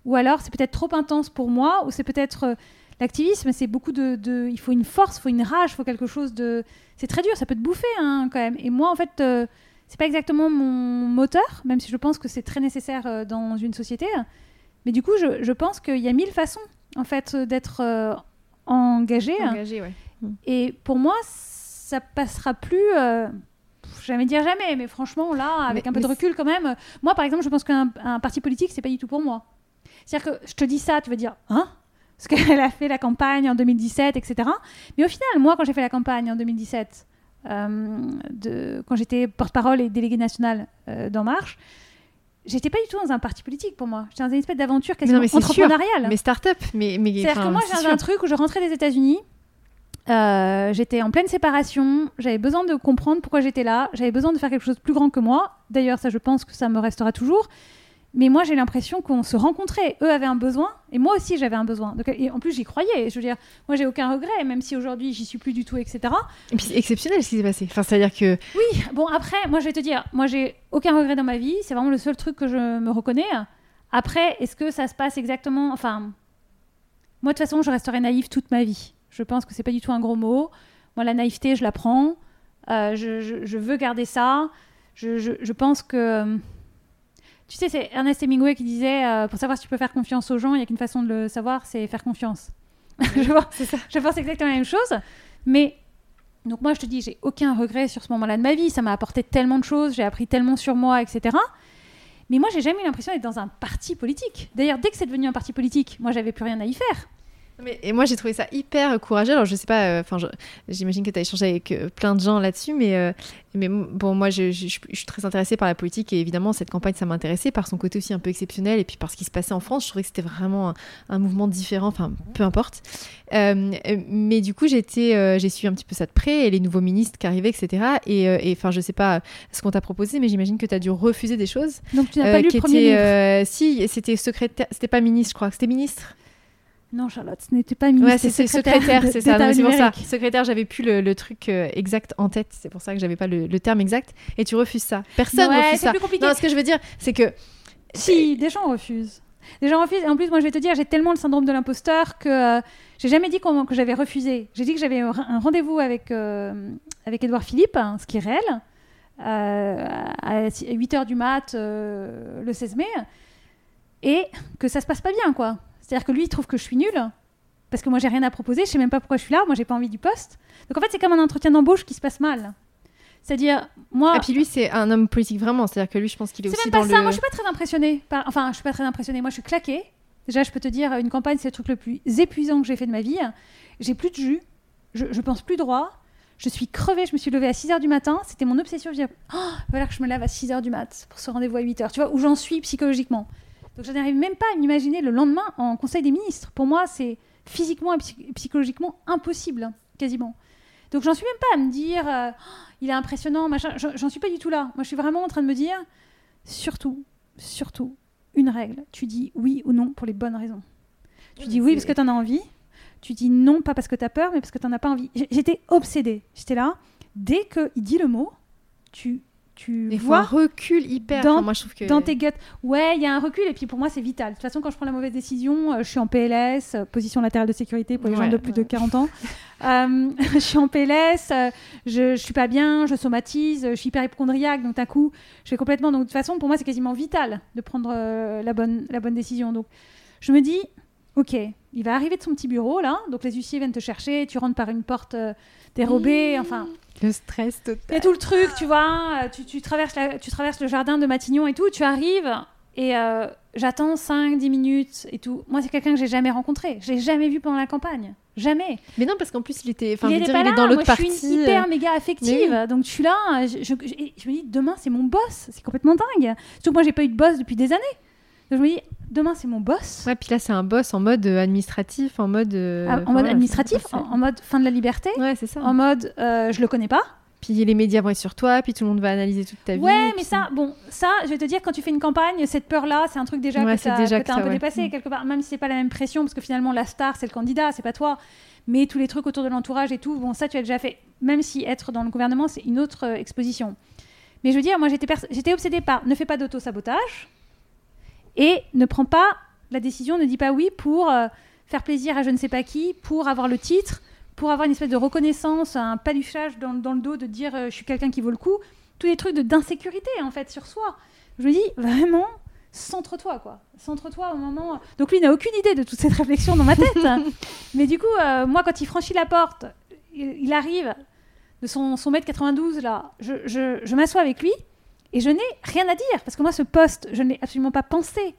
Ou alors, c'est peut-être trop intense pour moi, ou c'est peut-être l'activisme, c'est beaucoup de, Il faut une force, il faut une rage, il faut quelque chose de. C'est très dur, ça peut te bouffer hein, quand même. Et moi, en fait, c'est pas exactement mon moteur, même si je pense que c'est très nécessaire euh, dans une société. Mais du coup, je, je pense qu'il y a mille façons, en fait, euh, d'être euh, engagé. Engagé, ouais. Et pour moi, ça passera plus. Euh, jamais dire jamais, mais franchement, là, avec Mais- un peu de recul quand même, moi, par exemple, je pense qu'un un parti politique, c'est pas du tout pour moi. C'est-à-dire que je te dis ça, tu vas dire, hein Parce (laughs) qu'elle a fait la campagne en 2017, etc. Mais au final, moi, quand j'ai fait la campagne en 2017, euh, de, quand j'étais porte-parole et déléguée nationale euh, d'En Marche, j'étais pas du tout dans un parti politique pour moi. J'étais dans une espèce d'aventure Mais non, quasiment mais c'est sûr. entrepreneuriale. Mais start-up, mais. mais C'est-à-dire que moi, sûr. un truc où je rentrais des États-Unis. euh, j'étais en pleine séparation, j'avais besoin de comprendre pourquoi j'étais là, j'avais besoin de faire quelque chose de plus grand que moi. D'ailleurs, ça, je pense que ça me restera toujours. Mais moi, j'ai l'impression qu'on se rencontrait. Eux avaient un besoin, et moi aussi, j'avais un besoin. Donc, et en plus, j'y croyais. Je veux dire, moi, j'ai aucun regret, même si aujourd'hui, j'y suis plus du tout, etc. Et puis c'est exceptionnel ce qui s'est passé. Enfin, c'est-à-dire que. Oui, bon, après, moi, je vais te dire, moi, j'ai aucun regret dans ma vie. C'est vraiment le seul truc que je me reconnais. Après, est-ce que ça se passe exactement? Enfin, moi, de toute façon, je resterai naïve toute ma vie. Je pense que c'est pas du tout un gros mot. Moi, la naïveté, je la prends. Euh, je, je- je veux garder ça. Je, je- je pense que. Tu sais, c'est Ernest Hemingway qui disait euh, pour savoir si tu peux faire confiance aux gens, il n'y a qu'une façon de le savoir, c'est faire confiance. (laughs) je, pense, je pense exactement la même chose. Mais donc moi, je te dis, j'ai aucun regret sur ce moment-là de ma vie. Ça m'a apporté tellement de choses, j'ai appris tellement sur moi, etc. Mais moi, j'ai jamais eu l'impression d'être dans un parti politique. D'ailleurs, dès que c'est devenu un parti politique, moi, j'avais plus rien à y faire. Mais, et moi, j'ai trouvé ça hyper courageux. Alors, je sais pas, euh, j'imagine que tu as échangé avec euh, plein de gens là-dessus, mais, euh, mais bon, moi, je, je, suis très intéressée par la politique et évidemment, cette campagne, ça m'intéressait par son côté aussi un peu exceptionnel et puis par ce qui se passait en France. Je trouvais que c'était vraiment un, mouvement différent, enfin, peu importe. mais du coup, j'étais, j'ai suivi un petit peu ça de près et les nouveaux ministres qui arrivaient, etc. Et enfin, je sais pas ce qu'on t'a proposé, mais j'imagine que tu as dû refuser des choses. Donc, tu n'as pas lu le premier livre? Si, c'était secrétaire, c'était pas ministre, je crois, c'était ministre? Non, Charlotte, ce n'était pas ministre. Ouais, c'est secrétaire, c'est ça. C'est pour ça. Secrétaire, j'avais plus le, truc euh, exact en tête. C'est pour ça que j'avais pas le, terme exact. Et tu refuses ça. Personne ouais, refuse ça. Plus compliqué. Non, ce que je veux dire, c'est que. Si, des gens refusent. Des gens refusent. Et en plus, moi, je vais te dire, j'ai tellement le syndrome de l'imposteur que euh, j'ai jamais dit que j'avais refusé. J'ai dit que j'avais un rendez-vous avec, euh, avec Edouard Philippe, hein, ce qui est réel, à 8h du mat le 16 mai, et que ça se passe pas bien, quoi. C'est-à-dire que lui, il trouve que je suis nulle parce que moi, j'ai rien à proposer, je sais même pas pourquoi je suis là, moi, j'ai pas envie du poste. Donc en fait, c'est comme un entretien d'embauche qui se passe mal. C'est-à-dire, moi. Et puis lui, c'est un homme politique vraiment. C'est-à-dire que lui, je pense qu'il est, aussi même pas dans ça. le. Moi, je suis pas très impressionnée. Enfin, je suis pas très impressionnée. Moi, je suis claquée. Déjà, je peux te dire, une campagne, c'est le truc le plus épuisant que j'ai fait de ma vie. J'ai plus de jus. Je, je pense plus droit. Je suis crevée. Je me suis levée à 6 h du matin. C'était mon obsession. Je disais, oh, voilà que je me lève à 6 h du mat pour ce rendez-vous à 8 h. Tu vois, où j'en suis psychologiquement. Donc je n'arrive même pas à m'imaginer le lendemain en Conseil des ministres. Pour moi, c'est physiquement et psychologiquement impossible, quasiment. Donc j'en suis même pas à me dire, euh, oh, il est impressionnant, machin. J'en suis pas du tout là. Moi, je suis vraiment en train de me dire, surtout, surtout, une règle. Tu dis oui ou non pour les bonnes raisons. Tu dis oui parce que tu en as envie. Tu dis non pas parce que tu as peur, mais parce que tu n'en as pas envie. J'étais obsédée. J'étais là. Dès qu'il dit le mot, tu tu vois un recul hyper dans, moi, je trouve que... dans tes guts. Ouais, il y a un recul et puis pour moi c'est vital. De toute façon, quand je prends la mauvaise décision, euh, je suis en PLS, euh, position latérale de sécurité pour les gens de plus de 40 ans. (laughs) Euh, (laughs) je suis en PLS, je, je suis pas bien, je somatise, je suis hyper hypochondriaque, donc d'un coup, je fais complètement. Donc de toute façon, pour moi, c'est quasiment vital de prendre la, bonne, la bonne décision. Donc je me dis, ok, il va arriver de son petit bureau là, donc les huissiers viennent te chercher, tu rentres par une porte dérobée, mmh. enfin le stress total. Et tout le truc, tu vois, tu, tu traverses tu traverses le jardin de Matignon et tout, tu arrives et euh, j'attends 5-10 minutes et tout. Moi, c'est quelqu'un que j'ai jamais rencontré. Je l'ai jamais vu pendant la campagne. Jamais. Mais non, parce qu'en plus, il était, enfin, il, était pas là. dans l'autre partie. Je suis une hyper méga affective. Donc, je suis là. Je, je, je, me dis, demain, c'est mon boss. C'est complètement dingue. Surtout que moi, j'ai pas eu de boss depuis des années. Donc, je me dis, demain, c'est mon boss. Ouais, puis là, c'est un boss en mode euh, administratif, en mode. Euh, ah, en mode administratif, en, mode fin de la liberté. Ouais, c'est ça. En mode, euh, je le connais pas. Puis les médias vont être sur toi, puis tout le monde va analyser toute ta vie. Ouais, mais ça, bon, ça, je vais te dire, quand tu fais une campagne, cette peur-là, c'est un truc déjà que tu as, un peu dépassé mm. quelque part. Même si c'est pas la même pression, parce que finalement, la star, c'est le candidat, c'est pas toi. Mais tous les trucs autour de l'entourage et tout, bon, ça, tu as déjà fait. Même si être dans le gouvernement, c'est une autre exposition. Mais je veux dire, moi, j'étais obsédée par ne fais pas d'auto-sabotage et ne prends pas la décision, ne dis pas oui pour euh, faire plaisir à je ne sais pas qui, pour avoir le titre, pour avoir une espèce de reconnaissance, un paluchage dans, dans le dos de dire euh, je suis quelqu'un qui vaut le coup. Tous les trucs d'insécurité, en fait, sur soi. Je me dis, vraiment, centre-toi, quoi. Centre-toi au moment. Donc lui n'a aucune idée de toute cette réflexion dans ma tête. (laughs) Mais du coup, euh, moi, quand il franchit la porte, il, arrive de son, son mètre 92, là, je, je, je m'assois avec lui et je n'ai rien à dire, parce que moi, ce poste, je ne l'ai absolument pas pensé.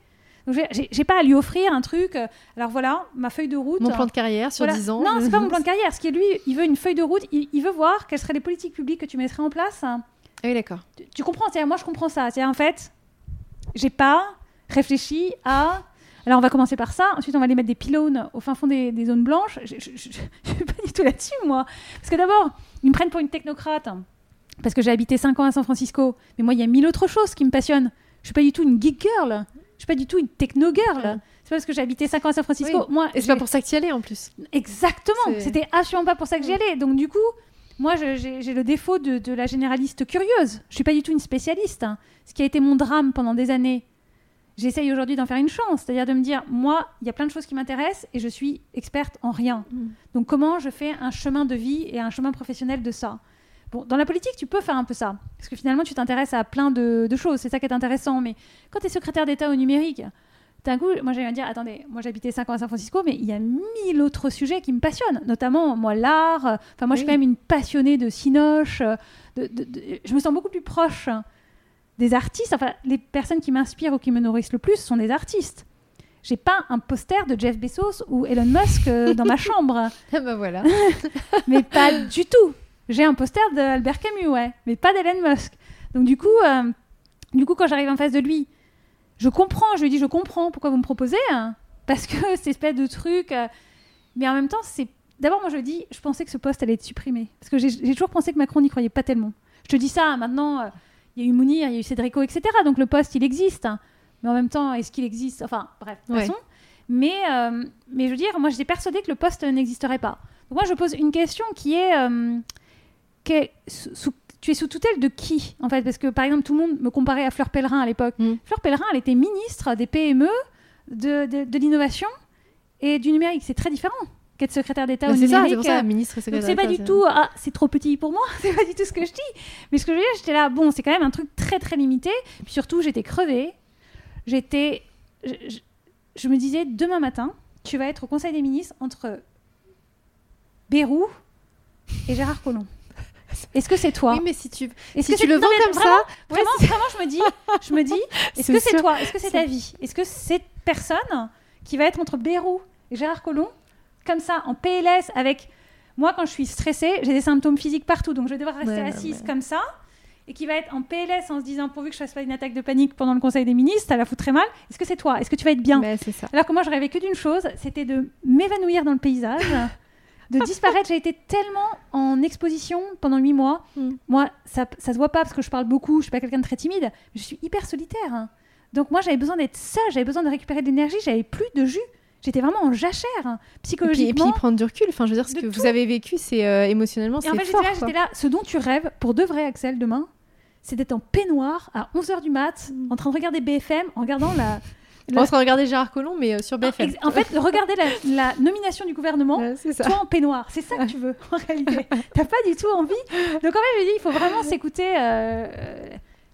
Donc, j'ai pas à lui offrir un truc. Euh, alors voilà, ma feuille de route. Mon plan de carrière sur 10 ans. Non, c'est pas mon plan de (laughs) carrière. Ce qui est lui, il veut une feuille de route. Il, veut voir quelles seraient les politiques publiques que tu mettrais en place. Ah oui, d'accord. Tu, comprends C'est-à-dire, moi, je comprends ça. En fait, j'ai pas réfléchi à. Alors, on va commencer par ça. Ensuite, on va aller mettre des pylônes au fin fond des, zones blanches. Je, je, suis pas du tout là-dessus, moi. Parce que d'abord, ils me prennent pour une technocrate parce que j'ai habité 5 ans à San Francisco. Mais moi, il y a mille autres choses qui me passionnent. Je suis pas du tout une geek girl. Je suis pas du tout une techno girl. C'est pas parce que j'ai habité 5 ans à San Francisco. Moi, Et c'est pas pour ça que tu y allais en plus. Exactement. C'était absolument pas pour ça que j'y allais. Donc du coup, moi, j'ai le défaut de, la généraliste curieuse. Je suis pas du tout une spécialiste. Hein. Ce qui a été mon drame pendant des années. J'essaye aujourd'hui d'en faire une chance, c'est-à-dire de me dire, moi, il y a plein de choses qui m'intéressent et je suis experte en rien. Mm. Donc comment je fais un chemin de vie et un chemin professionnel de ça? Bon, dans la politique, tu peux faire un peu ça. Parce que finalement, tu t'intéresses à plein de, de choses. C'est ça qui est intéressant. Mais quand tu es secrétaire d'État au numérique, d'un coup, moi j'allais dire, attendez, moi j'habitais 5 ans à San Francisco, mais il y a mille autres sujets qui me passionnent, notamment moi l'art. euh, Enfin, moi je suis quand même une passionnée de cinoche. euh, de- de- de- je me sens beaucoup plus proche des artistes. Enfin, les personnes qui m'inspirent ou qui me nourrissent le plus sont des artistes. J'ai pas un poster de Jeff Bezos ou Elon Musk euh, dans ma (laughs) chambre, bah voilà. (laughs) mais pas du tout. J'ai un poster d'Albert Camus, ouais, mais pas d'Elon Musk. Donc du coup, euh, du coup, quand j'arrive en face de lui, je comprends, je lui dis, je comprends pourquoi vous me proposez, hein, parce que (laughs) cette espèce de truc. euh, mais en même temps, c'est. D'abord, moi, je dis, je pensais que ce poste allait être supprimé. Parce que j'ai toujours pensé que Macron n'y croyait pas tellement. Je te dis ça, maintenant, euh, il y a eu Mounir, il y a eu Cédrico, etc. Donc le poste, il existe. hein. Mais en même temps, est-ce qu'il existe? Enfin, bref, de toute Ouais. façon. Mais, euh, mais je veux dire, moi, j'étais persuadée que le poste n'existerait pas. Donc moi, je pose une question qui est. euh, sous- tu es sous tutelle de qui, en fait? Parce que, par exemple, tout le monde me comparait à Fleur Pellerin à l'époque. Mm. Fleur Pellerin, elle était ministre des PME, de, de, de l'innovation et du numérique. C'est très différent qu'être secrétaire d'État Bah, au c'est ça, numérique. c'est pour ça, ministre Donc secrétaire c'est pas du tout, ah, c'est trop petit pour moi, (laughs) c'est pas du tout ce que je dis. Mais ce que je veux dire, j'étais là, bon, c'est quand même un truc très très limité. Puis surtout, j'étais crevée. J'étais. Je, je- je me disais, demain matin, tu vas être au Conseil des ministres entre Bérou et Gérard Collomb. Est-ce que c'est toi Oui, mais si tu, Est-ce si que tu le vends comme vraiment, ça, ouais, Vraiment, vraiment, je me dis, je me dis, (laughs) est-ce que c'est toi Est-ce que c'est ta vie? Est-ce que cette personne qui va être entre Bérou et Gérard Collomb, comme ça, en PLS, avec moi quand je suis stressée, j'ai des symptômes physiques partout, donc je vais devoir rester Ouais, assise comme ça, et qui va être en PLS en se disant pourvu que je fasse pas une attaque de panique pendant le Conseil des ministres, ça la fout très mal. Est-ce que c'est toi? Est-ce que tu vas être bien? C'est ça. alors que moi, je rêvais que d'une chose, c'était de m'évanouir dans le paysage, (laughs) de disparaître. J'ai été tellement en exposition pendant huit mois. Mm. Moi, ça, ça se voit pas parce que je parle beaucoup, je suis pas quelqu'un de très timide, mais je suis hyper solitaire. hein. Donc moi, j'avais besoin d'être seule, j'avais besoin de récupérer de l'énergie, j'avais plus de jus. J'étais vraiment en jachère, hein, Et puis, et psychologiquement. puis prendre du recul. Enfin, je veux dire, ce que tout. vous avez vécu, c'est euh, émotionnellement, c'est en fait, j'étais là, j'étais là, ce dont tu rêves, pour de vrai, Axel, demain, c'est d'être en peignoir à 11h du mat, Mm. en train de regarder BFM, en regardant la... On en train de regarder Gérard Collomb, mais euh, sur BFM. En fait, regarder la, la nomination du gouvernement Ouais, ça. toi en peignoir. C'est ça que tu veux, en réalité. (laughs) T'as pas du tout envie. Donc, en fait, je me dis, il faut vraiment s'écouter euh,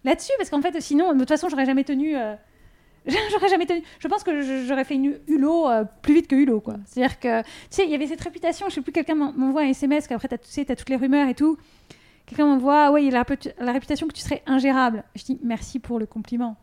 là-dessus, parce qu'en fait, sinon, de toute façon, j'aurais jamais tenu. euh, (laughs) J'aurais jamais tenu. Je pense que j'aurais fait une Hulot euh, plus vite que Hulot, quoi. C'est-à-dire que, tu sais, il y avait cette réputation, je sais plus, quelqu'un m'en- m'envoie un SMS, qu'après, tu sais, t'as toutes les rumeurs et tout. Quelqu'un m'envoie, ouais, il a la, la réputation que tu serais ingérable. Je dis, merci pour le compliment.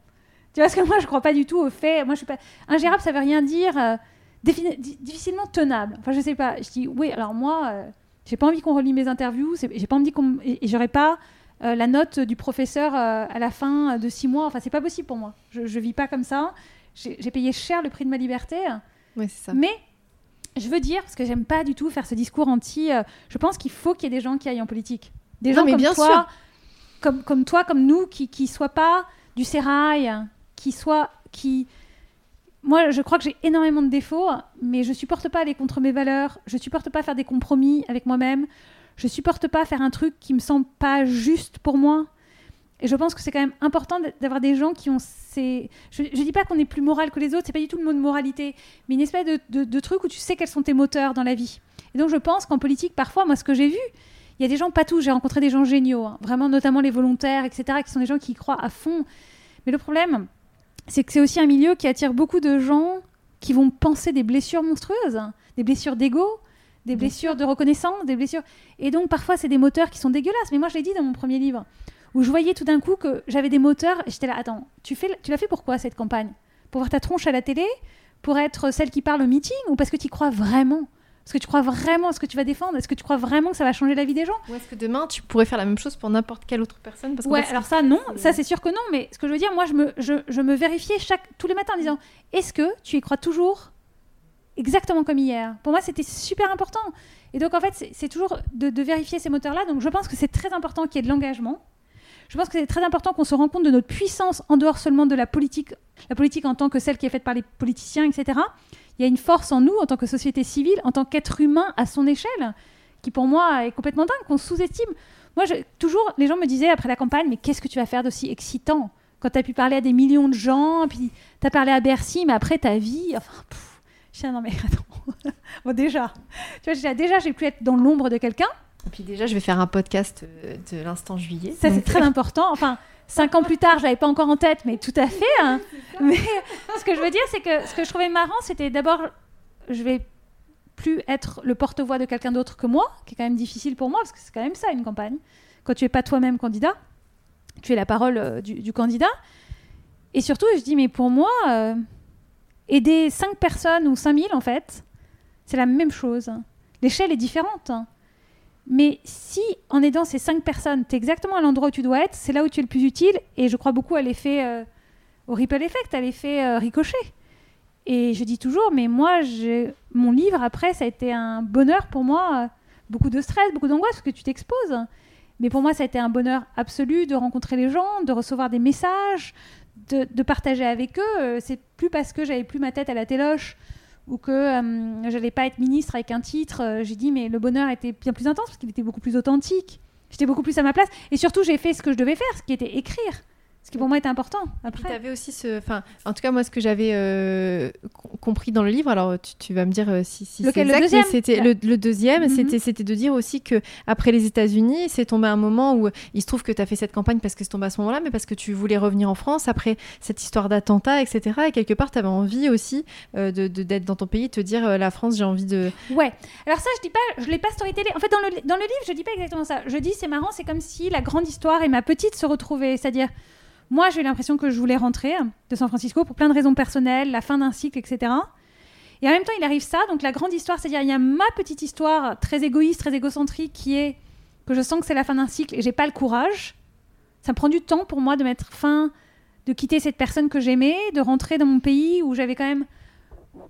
Tu vois, parce que moi, je crois pas du tout au fait. Moi, je suis pas. Ingérable, ça veut rien dire. euh, difficilement tenable. Enfin, je sais pas. Je dis, oui, alors moi, euh, j'ai pas envie qu'on relie mes interviews. J'ai pas envie qu'on. Et, j'aurais pas euh, la note du professeur euh, à la fin de six mois. Enfin, c'est pas possible pour moi. Je, je vis pas comme ça. J'ai payé cher le prix de ma liberté. Ouais, c'est ça. Mais je veux dire, parce que j'aime pas du tout faire ce discours anti. euh, je pense qu'il faut qu'il y ait des gens qui aillent en politique. Des Non, gens mais comme bien toi, sûr. Comme, comme toi, comme nous, qui qui soient pas du sérail, qui soient qui. Moi, je crois que j'ai énormément de défauts, mais je supporte pas aller contre mes valeurs. Je supporte pas faire des compromis avec moi-même. Je supporte pas faire un truc qui me semble pas juste pour moi. Et je pense que c'est quand même important d'avoir des gens qui ont ces. Je, je dis pas qu'on est plus moral que les autres, c'est pas du tout le mot de moralité, mais une espèce de, de- de truc où tu sais quels sont tes moteurs dans la vie. Et donc je pense qu'en politique, parfois, moi, ce que j'ai vu, il y a des gens, pas tous, j'ai rencontré des gens géniaux, hein, vraiment, notamment les volontaires, etc., qui sont des gens qui y croient à fond. Mais le problème, c'est que c'est aussi un milieu qui attire beaucoup de gens qui vont penser des blessures monstrueuses, hein, des blessures d'ego, des blessures de reconnaissance, des blessures. Et donc parfois, c'est des moteurs qui sont dégueulasses. Mais moi, je l'ai dit dans mon premier livre, où je voyais tout d'un coup que j'avais des moteurs, et j'étais là, attends, tu, fais, tu l'as fait pourquoi cette campagne? Pour voir ta tronche à la télé? Pour être celle qui parle au meeting? Ou parce que tu y crois vraiment? Est-ce que tu crois vraiment à ce que tu vas défendre? Est-ce que tu crois vraiment que ça va changer la vie des gens? Ou est-ce que demain, tu pourrais faire la même chose pour n'importe quelle autre personne? Parce Ouais, alors ça, non, ça c'est sûr que non, mais ce que je veux dire, moi, je me, je, je me vérifiais chaque, tous les matins en disant est-ce que tu y crois toujours exactement comme hier? Pour moi, c'était super important. Et donc, en fait, c'est- c'est toujours de, de vérifier ces moteurs-là. Donc, je pense que c'est très important qu'il y ait de l'engagement. Je pense que c'est très important qu'on se rende compte de notre puissance en dehors seulement de la politique, la politique en tant que celle qui est faite par les politiciens, etc. Il y a une force en nous, en tant que société civile, en tant qu'être humain à son échelle, qui pour moi est complètement dingue, qu'on sous-estime. Moi, je- toujours, les gens me disaient après la campagne, mais qu'est-ce que tu vas faire d'aussi excitant quand tu as pu parler à des millions de gens, puis tu as parlé à Bercy, mais après ta vie, enfin, pff, je ah non mais (laughs) attends, bon déjà, tu vois, déjà j'ai pu être dans l'ombre de quelqu'un, Et puis déjà, je vais faire un podcast euh, de l'instant juillet. Ça, c'est très (laughs) important. Enfin, cinq ans plus tard, je l'avais pas encore en tête, mais tout à fait. hein. (laughs) Mais ce que je veux dire, c'est que ce que je trouvais marrant, c'était d'abord, je vais plus être le porte-voix de quelqu'un d'autre que moi, qui est quand même difficile pour moi, parce que c'est quand même ça une campagne. Quand tu es pas toi-même candidat, tu es la parole euh, du, du candidat. Et surtout, je dis, mais pour moi, euh, aider 5 personnes ou 5000, en fait, c'est la même chose. L'échelle est différente. Hein. Mais si, en aidant ces 5 personnes, tu es exactement à l'endroit où tu dois être, c'est là où tu es le plus utile. Et je crois beaucoup à l'effet, euh, au ripple effect, à l'effet euh, ricochet. Et je dis toujours, mais moi, mon livre, après, ça a été un bonheur pour moi. euh, Beaucoup de stress, beaucoup d'angoisse, parce que tu t'exposes. Mais pour moi, ça a été un bonheur absolu de rencontrer les gens, de recevoir des messages, de, de partager avec eux. C'est plus parce que j'avais plus ma tête à la téloche ou que euh, j'allais pas être ministre avec un titre. Euh, J'ai dit, mais le bonheur était bien plus intense parce qu'il était beaucoup plus authentique. J'étais beaucoup plus à ma place. Et surtout, j'ai fait ce que je devais faire, ce qui était écrire. Ce qui pour moi était important. Après, tu avais aussi ce. Enfin, en tout cas, moi, ce que j'avais euh, com- compris dans le livre, alors tu, tu vas me dire euh, si, si c'est exact, mais c'était le, le deuxième, Mhm. c'était, c'était de dire aussi que après les États-Unis, c'est tombé un moment où il se trouve que tu as fait cette campagne parce que c'est tombé à ce moment-là, mais parce que tu voulais revenir en France après cette histoire d'attentat, etc. Et quelque part, tu avais envie aussi euh, de, d'être dans ton pays, de te dire euh, la France, j'ai envie de. Ouais. Alors ça, je dis pas, je l'ai pas storytellé. En fait, dans le, dans le livre, je dis pas exactement ça. Je dis, c'est marrant, c'est comme si la grande histoire et ma petite se retrouvaient. C'est-à-dire, moi, j'ai eu l'impression que je voulais rentrer de San Francisco pour plein de raisons personnelles, la fin d'un cycle, etc. Et en même temps, il arrive ça. Donc la grande histoire, c'est-à-dire, il y a ma petite histoire très égoïste, très égocentrique, qui est que je sens que c'est la fin d'un cycle et j'ai pas le courage. Ça me prend du temps pour moi de mettre fin, de quitter cette personne que j'aimais, de rentrer dans mon pays où j'avais quand même